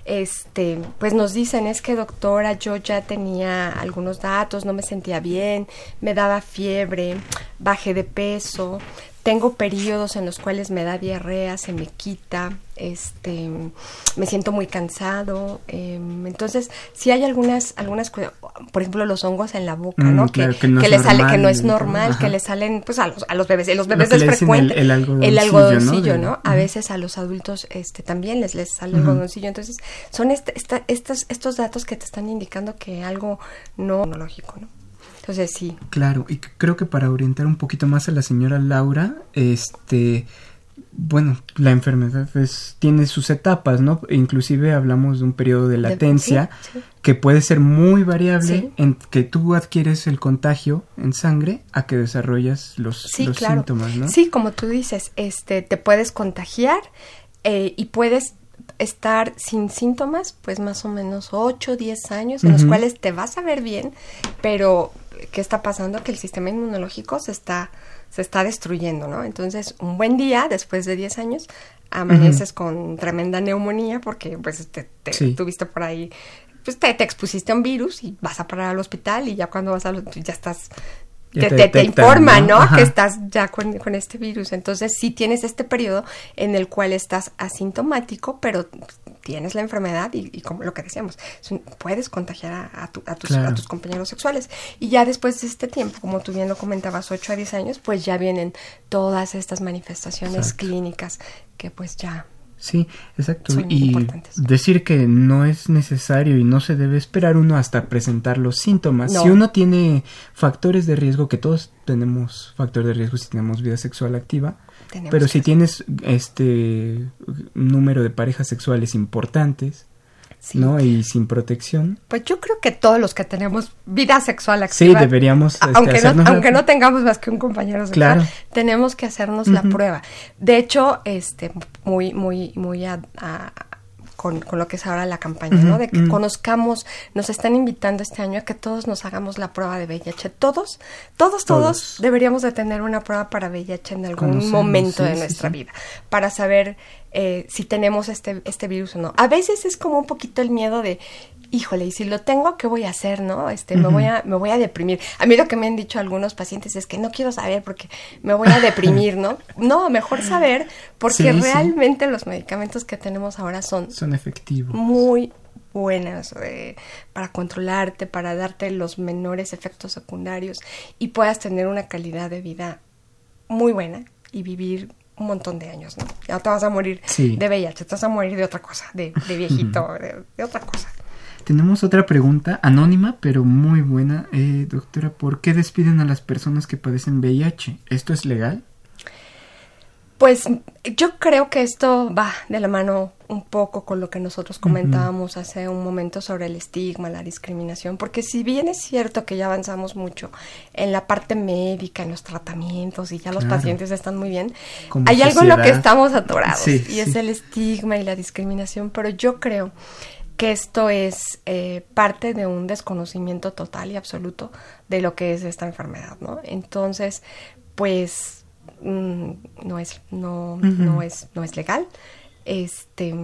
este, pues nos dicen, es que doctora, yo ya tenía algunos datos, no me sentía bien, me daba fiebre, bajé de peso, tengo periodos en los cuales me da diarrea, se me quita, este, me siento muy cansado. Em, entonces, si hay algunas, algunas, por ejemplo, los hongos en la boca, ¿no? Mm, que, le sale, que no es normal, que le salen, pues a los, a los bebés, en los bebés es frecuente. El, algodoncillo, ¿no? A veces a los adultos, este, también les, les sale el algodoncillo. Entonces, son este, estos, estos datos que te están indicando que algo no lógico, ¿no? Entonces sí. Claro, y creo que para orientar un poquito más a la señora Laura, este, bueno, la enfermedad es, tiene sus etapas, ¿no? inclusive hablamos de un periodo de latencia que puede ser muy variable en que tú adquieres el contagio en sangre a que desarrollas los, síntomas, ¿no? Sí, como tú dices, este, te puedes contagiar eh, y puedes estar sin síntomas, pues más o menos 8 o 10 años, en los cuales te vas a ver bien, pero ¿qué está pasando? Que el sistema inmunológico se está, se está destruyendo, ¿no? Entonces, un buen día, después de 10 años, amaneces con tremenda neumonía porque pues te, tuviste por ahí pues te, expusiste a un virus y vas a parar al hospital y ya cuando vas al ya estás te, te, informa, ¿no? Que estás ya con, con, este virus. Entonces, sí tienes este periodo en el cual estás asintomático, pero tienes la enfermedad y, como lo que decíamos, puedes contagiar a, tus, a, tus, compañeros sexuales. Y ya después de este tiempo, como tú bien lo comentabas, 8 a 10 años, pues ya vienen todas estas manifestaciones clínicas que pues ya Sí, exacto. y decir que no es necesario y no se debe esperar uno hasta presentar los síntomas. Si uno tiene factores de riesgo, que todos tenemos factores de riesgo si tenemos vida sexual activa, pero si tienes este número de parejas sexuales importantes, ¿no? Y sin protección. Pues yo creo que todos los que tenemos vida sexual activa. Sí, deberíamos. Este, aunque, no, aunque no tengamos más que un compañero sexual, tenemos que hacernos la prueba. De hecho, este, muy, muy, muy a, con, lo que es ahora la campaña, ¿no? De que conozcamos, nos están invitando este año a que todos nos hagamos la prueba de VIH. Todos, todos, todos, deberíamos de tener una prueba para VIH en algún momento de nuestra vida, para saber eh, si tenemos este, este virus o no. A veces es como un poquito el miedo de, híjole, y si lo tengo, ¿qué voy a hacer, no? Este, me voy a, me voy a deprimir. A mí lo que me han dicho algunos pacientes es que no quiero saber porque me voy a deprimir, ¿no? No, mejor saber porque realmente los medicamentos que tenemos ahora son... Son efectivos. Muy buenas eh, para controlarte, para darte los menores efectos secundarios y puedas tener una calidad de vida muy buena y vivir un montón de años, ¿no? Ya te vas a morir de VIH, te vas a morir de otra cosa, de, viejito, de otra cosa. Tenemos otra pregunta anónima, pero muy buena. Eh, doctora, ¿por qué despiden a las personas que padecen VIH? ¿Esto es legal? Pues yo creo que esto va de la mano un poco con lo que nosotros comentábamos hace un momento sobre el estigma, la discriminación, porque si bien es cierto que ya avanzamos mucho en la parte médica, en los tratamientos y ya los pacientes están muy bien, hay algo en lo que estamos atorados y es el estigma y la discriminación, pero yo creo que esto es eh, parte de un desconocimiento total y absoluto de lo que es esta enfermedad, ¿no? Entonces, pues mm, no es no no es no es legal. Este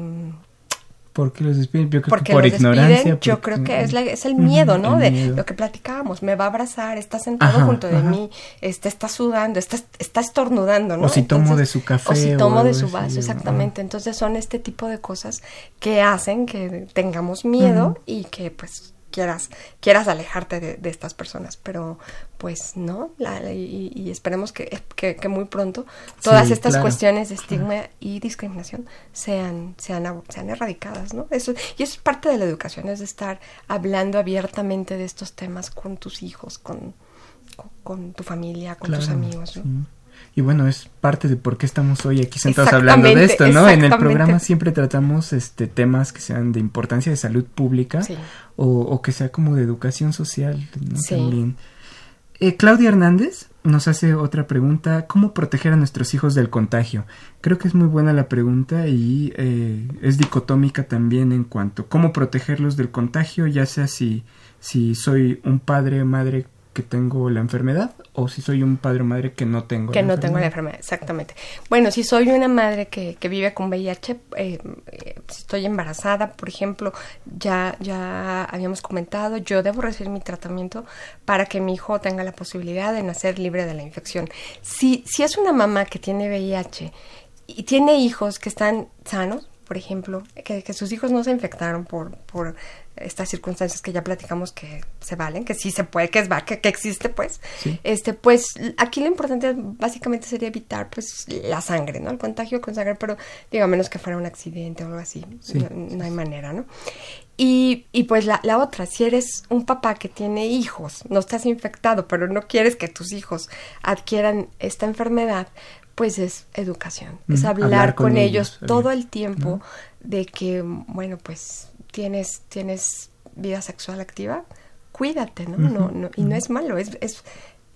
¿Por qué los despiden? Yo creo que por ignorancia. Yo creo que es, es el miedo, ¿no? de lo que platicábamos. Me va a abrazar, está sentado junto de mí, este, está sudando, está, está estornudando, ¿no? O si tomo de su café. O si tomo de su vaso, exactamente. Entonces son este tipo de cosas que hacen que tengamos miedo y que pues quieras, quieras alejarte de, estas personas, pero pues no, y, esperemos que, que, muy pronto todas estas cuestiones de estigma y discriminación sean, sean, sean erradicadas, ¿no? Eso, y eso es parte de la educación, es de estar hablando abiertamente de estos temas con tus hijos, con, con, tu familia, con tus amigos, ¿no? Y bueno, es parte de por qué estamos hoy aquí sentados hablando de esto, ¿no? En el programa siempre tratamos este temas que sean de importancia de salud pública o, que sea como de educación social, ¿no? También. Eh, Claudia Hernández nos hace otra pregunta, ¿cómo proteger a nuestros hijos del contagio? Creo que es muy buena la pregunta y eh, es dicotómica también en cuanto cómo protegerlos del contagio, ya sea si, si soy un padre o madre que tengo la enfermedad o si soy un padre o madre que no tengo que no tengo la enfermedad. exactamente. Bueno si soy una madre que, que vive con VIH eh, eh, estoy embarazada por ejemplo ya ya habíamos comentado yo debo recibir mi tratamiento para que mi hijo tenga la posibilidad de nacer libre de la infección. Si si es una mamá que tiene VIH y tiene hijos que están sanos por ejemplo, que, que, sus hijos no se infectaron por, por estas circunstancias que ya platicamos que se valen, que sí se puede, que es que, que existe, pues. Este, pues aquí lo importante básicamente sería evitar pues la sangre, ¿no? El contagio con sangre, pero digo, a menos que fuera un accidente o algo así, no, hay manera, ¿no? Y, y pues la, la otra, si eres un papá que tiene hijos, no estás infectado, pero no quieres que tus hijos adquieran esta enfermedad, pues es educación, es hablar, con, ellos, todo el tiempo de que, bueno, pues tienes, tienes vida sexual activa, cuídate, ¿no? no, no y no es malo, es, es,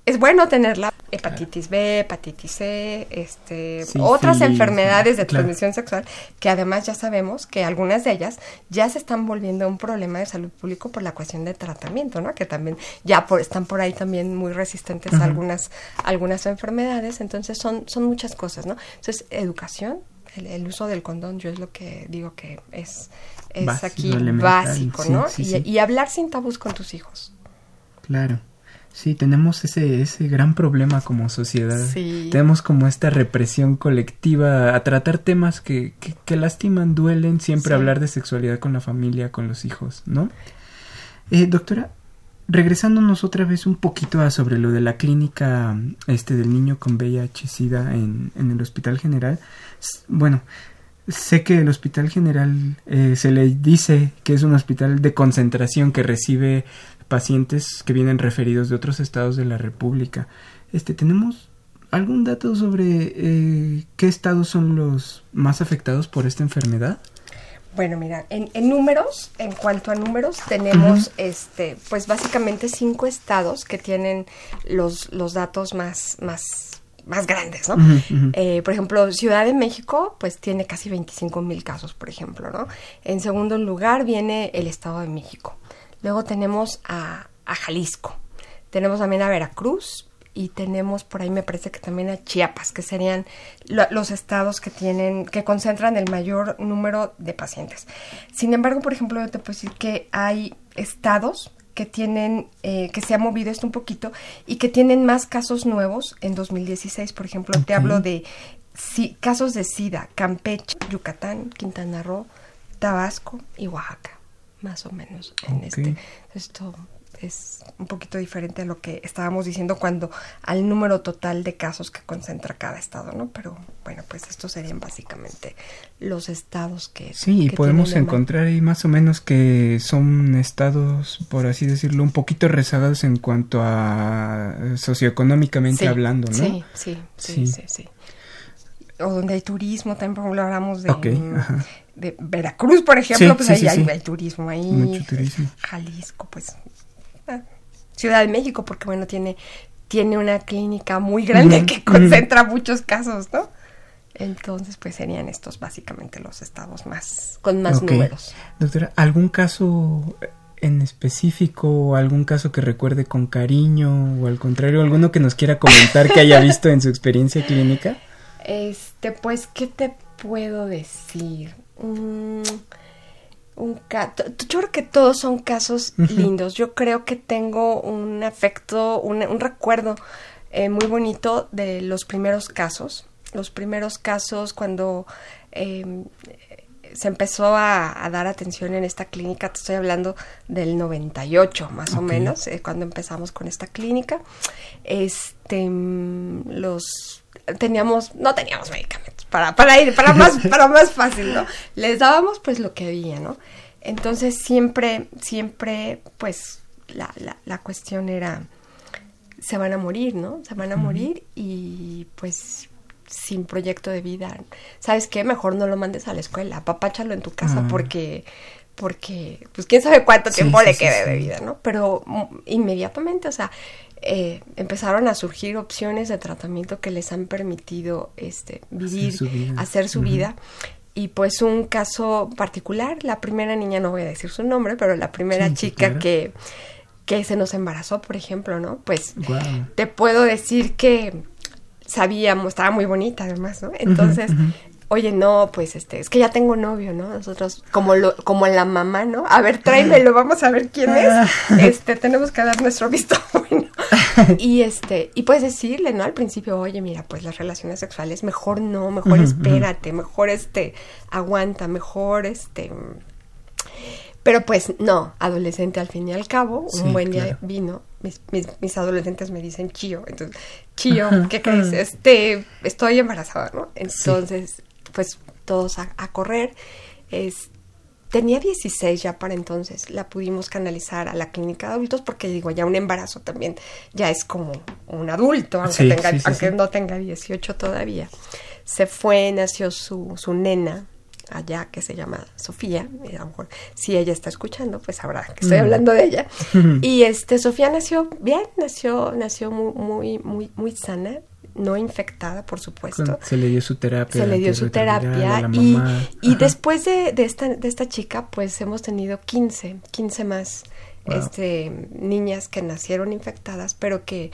es bueno tenerla. Hepatitis B, hepatitis C, este, otras enfermedades de transmisión sexual que además ya sabemos que algunas de ellas ya se están volviendo un problema de salud público por la cuestión de tratamiento, ¿no? Que también ya por, están por ahí también muy resistentes a algunas, algunas enfermedades. Entonces son, son muchas cosas, ¿no? Entonces, educación, el, uso del condón, yo es lo que digo que es, es aquí básico, ¿no? y, hablar sin tabús con tus hijos. Claro. Sí, tenemos ese, ese gran problema como sociedad. Tenemos como esta represión colectiva a tratar temas que, que, lastiman, duelen, siempre hablar de sexualidad con la familia, con los hijos, ¿no? Eh, doctora, regresándonos otra vez un poquito a sobre lo de la clínica este del niño con VIH-Sida en, en el Hospital General, bueno, sé que el Hospital General eh, se le dice que es un hospital de concentración que recibe pacientes que vienen referidos de otros estados de la República. Este, ¿tenemos algún dato sobre eh, qué estados son los más afectados por esta enfermedad? Bueno, mira, en, números, en cuanto a números, tenemos, este, pues básicamente cinco estados que tienen los, los datos más, más, más grandes, ¿no? Eh, por ejemplo, Ciudad de México, pues tiene casi 25 mil casos, por ejemplo, ¿no? En segundo lugar viene el Estado de México. Luego tenemos a, Jalisco. Tenemos también a Veracruz y tenemos por ahí me parece que también a Chiapas, que serían los estados que tienen, que concentran el mayor número de pacientes. Sin embargo, por ejemplo, yo te puedo decir que hay estados que tienen, eh, que se ha movido esto un poquito y que tienen más casos nuevos en 2016. Por ejemplo, te hablo de casos de SIDA, Campeche, Yucatán, Quintana Roo, Tabasco y Oaxaca más o menos en este. Esto es un poquito diferente a lo que estábamos diciendo cuando al número total de casos que concentra cada estado, ¿no? Pero bueno, pues estos serían básicamente los estados que... Sí, podemos encontrar ahí más o menos que son estados, por así decirlo, un poquito rezagados en cuanto a socioeconómicamente hablando, ¿no? Sí, sí, sí, sí, sí. O donde hay turismo, también por ejemplo hablamos de... ajá de Veracruz, por ejemplo, pues ahí hay turismo ahí. Mucho turismo. Jalisco, pues. Ah, Ciudad de México, porque bueno, tiene, tiene una clínica muy grande que concentra muchos casos, ¿no? Entonces, pues serían estos básicamente los estados más, con más números. Doctora, ¿algún caso en específico, algún caso que recuerde con cariño, o al contrario, alguno que nos quiera comentar que haya visto en su experiencia clínica? Este, pues, ¿qué te puedo decir? un yo creo que todos son casos lindos. Yo creo que tengo un afecto, un, recuerdo eh, muy bonito de los primeros casos. Los primeros casos cuando em, se empezó a, dar atención en esta clínica, te estoy hablando del 98 más o menos, eh, cuando empezamos con esta clínica. Este, mm, los teníamos, no teníamos medicamentos para, para ir, para más, para más fácil, ¿no? Les dábamos pues lo que había, ¿no? Entonces siempre, siempre, pues, la, la, la cuestión era, se van a morir, ¿no? Se van a morir y pues sin proyecto de vida. ¿Sabes qué? Mejor no lo mandes a la escuela, apapáchalo en tu casa ah. porque porque pues quién sabe cuánto tiempo le quede de vida, ¿no? Pero mm, inmediatamente, o sea, eh, empezaron a surgir opciones de tratamiento que les han permitido este, vivir, hacer su vida. Y pues un caso particular, la primera niña, no voy a decir su nombre, pero la primera chica que, que se nos embarazó, por ejemplo, ¿no? Pues te puedo decir que sabíamos, estaba muy bonita además, ¿no? Entonces, oye, no, pues este, es que ya tengo novio, ¿no? Nosotros, como lo, como la mamá, ¿no? A ver, tráemelo, vamos a ver quién es. Ah. Este, tenemos que dar nuestro visto bueno. Y este, y puedes decirle, ¿no? Al principio, oye, mira, pues las relaciones sexuales, mejor no, mejor espérate, mejor este, aguanta, mejor este. Pero pues no, adolescente al fin y al cabo, un buen día vino, mis, mis, adolescentes me dicen chío, entonces, chío, ¿qué crees? Este, estoy embarazada, ¿no? Entonces, pues todos a, correr. Es, tenía 16 ya para entonces, la pudimos canalizar a la clínica de adultos porque digo, ya un embarazo también ya es como un adulto, aunque, tenga, aunque no tenga 18 todavía. Se fue, nació su, su nena allá que se llama Sofía, a lo mejor si ella está escuchando, pues sabrá que estoy hablando de ella. Y este Sofía nació bien, nació nació muy muy muy muy sana, no infectada, por supuesto. Se le dio su terapia. Se le dio su terapia. Y, y después de, de, esta, de esta chica, pues hemos tenido 15, 15 más. Este, niñas que nacieron infectadas, pero que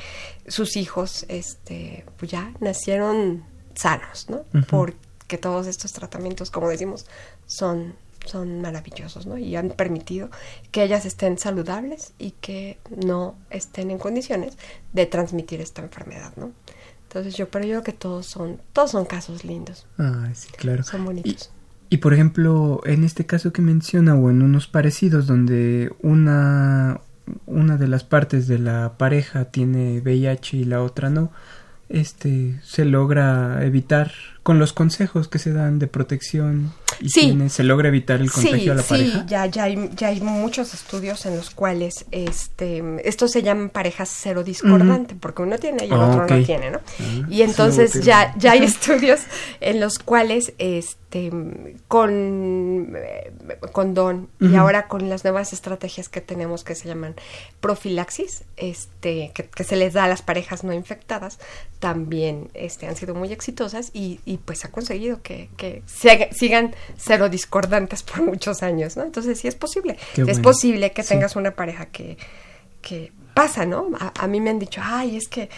sus hijos, este, pues ya nacieron sanos, ¿no? Porque todos estos tratamientos, como decimos, son son maravillosos, ¿no? Y han permitido que ellas estén saludables y que no estén en condiciones de transmitir esta enfermedad, ¿no? Entonces yo, pero yo creo que todos son, todos son casos lindos. Ah, sí, claro. Son bonitos. Y, por ejemplo, en este caso que menciona o en unos parecidos donde una, una de las partes de la pareja tiene VIH y la otra no, este se logra evitar con los consejos que se dan de protección y sí. se logra evitar el contagio a la pareja. Sí, ya, ya, hay, ya hay muchos estudios en los cuales este, esto se llama parejas cero discordante, porque uno tiene y el otro no tiene, ¿no? Ah, y entonces ya, ya hay estudios en los cuales este, con eh, condón y ahora con las nuevas estrategias que tenemos que se llaman profilaxis, este, que, se les da a las parejas no infectadas, también este, han sido muy exitosas y, y pues ha conseguido que, que sigan cero discordantes por muchos años, ¿no? Entonces sí es posible. es posible que tengas una pareja que, que pasa, ¿no? A, mí me han dicho, ay, es que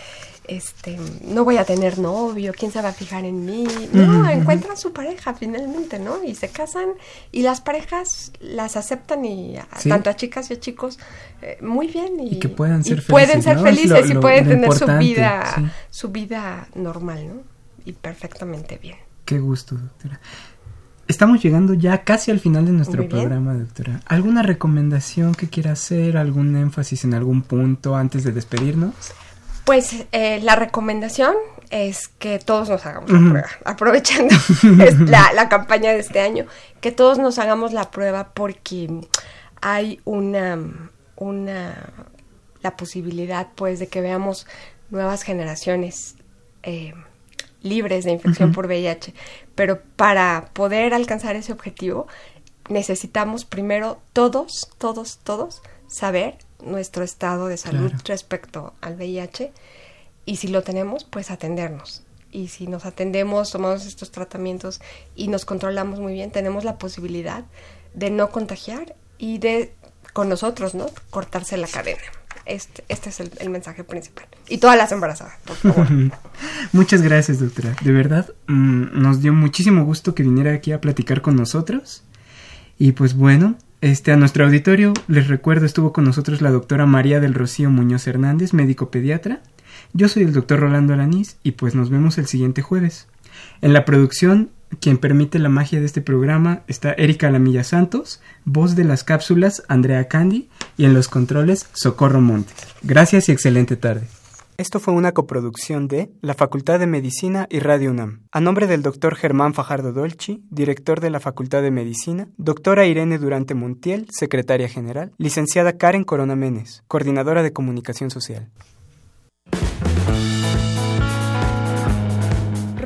este, no voy a tener novio, ¿quién se va a fijar en mí? No, encuentran su pareja finalmente, ¿no? Y se casan y las parejas las aceptan y tanto a chicas y a chicos eh, muy bien y, que puedan ser felices, pueden ser felices y pueden tener su vida, su vida normal, ¿no? Y perfectamente bien. Qué gusto, doctora. Estamos llegando ya casi al final de nuestro programa, doctora. ¿Alguna recomendación que quiera hacer? ¿Algún énfasis en algún punto antes de despedirnos? Pues eh, la recomendación es que todos nos hagamos la prueba, aprovechando la, la, campaña de este año, que todos nos hagamos la prueba porque hay una, una, la posibilidad pues de que veamos nuevas generaciones eh, libres de infección por VIH. Pero para poder alcanzar ese objetivo, necesitamos primero todos, todos, todos saber nuestro estado de salud respecto al VIH y si lo tenemos, pues atendernos. Y si nos atendemos, tomamos estos tratamientos y nos controlamos muy bien, tenemos la posibilidad de no contagiar y de con nosotros, ¿no? Cortarse la cadena. Este, este es el, mensaje principal. Y todas las embarazadas, por favor. Muchas gracias, doctora. De verdad, mm, nos dio muchísimo gusto que viniera aquí a platicar con nosotros. Y pues bueno, este, a nuestro auditorio, les recuerdo, estuvo con nosotros la doctora María del Rocío Muñoz Hernández, médico pediatra. Yo soy el doctor Rolando Alanís y pues nos vemos el siguiente jueves. En la producción, quien permite la magia de este programa está Erika Lamilla Santos, voz de las cápsulas Andrea Candy y en los controles Socorro Montes. Gracias y excelente tarde. Esto fue una coproducción de la Facultad de Medicina y Radio UNAM. A nombre del doctor Germán Fajardo Dolci, director de la Facultad de Medicina, doctora Irene Durante Montiel, secretaria general, licenciada Karen Corona Menes, coordinadora de comunicación social.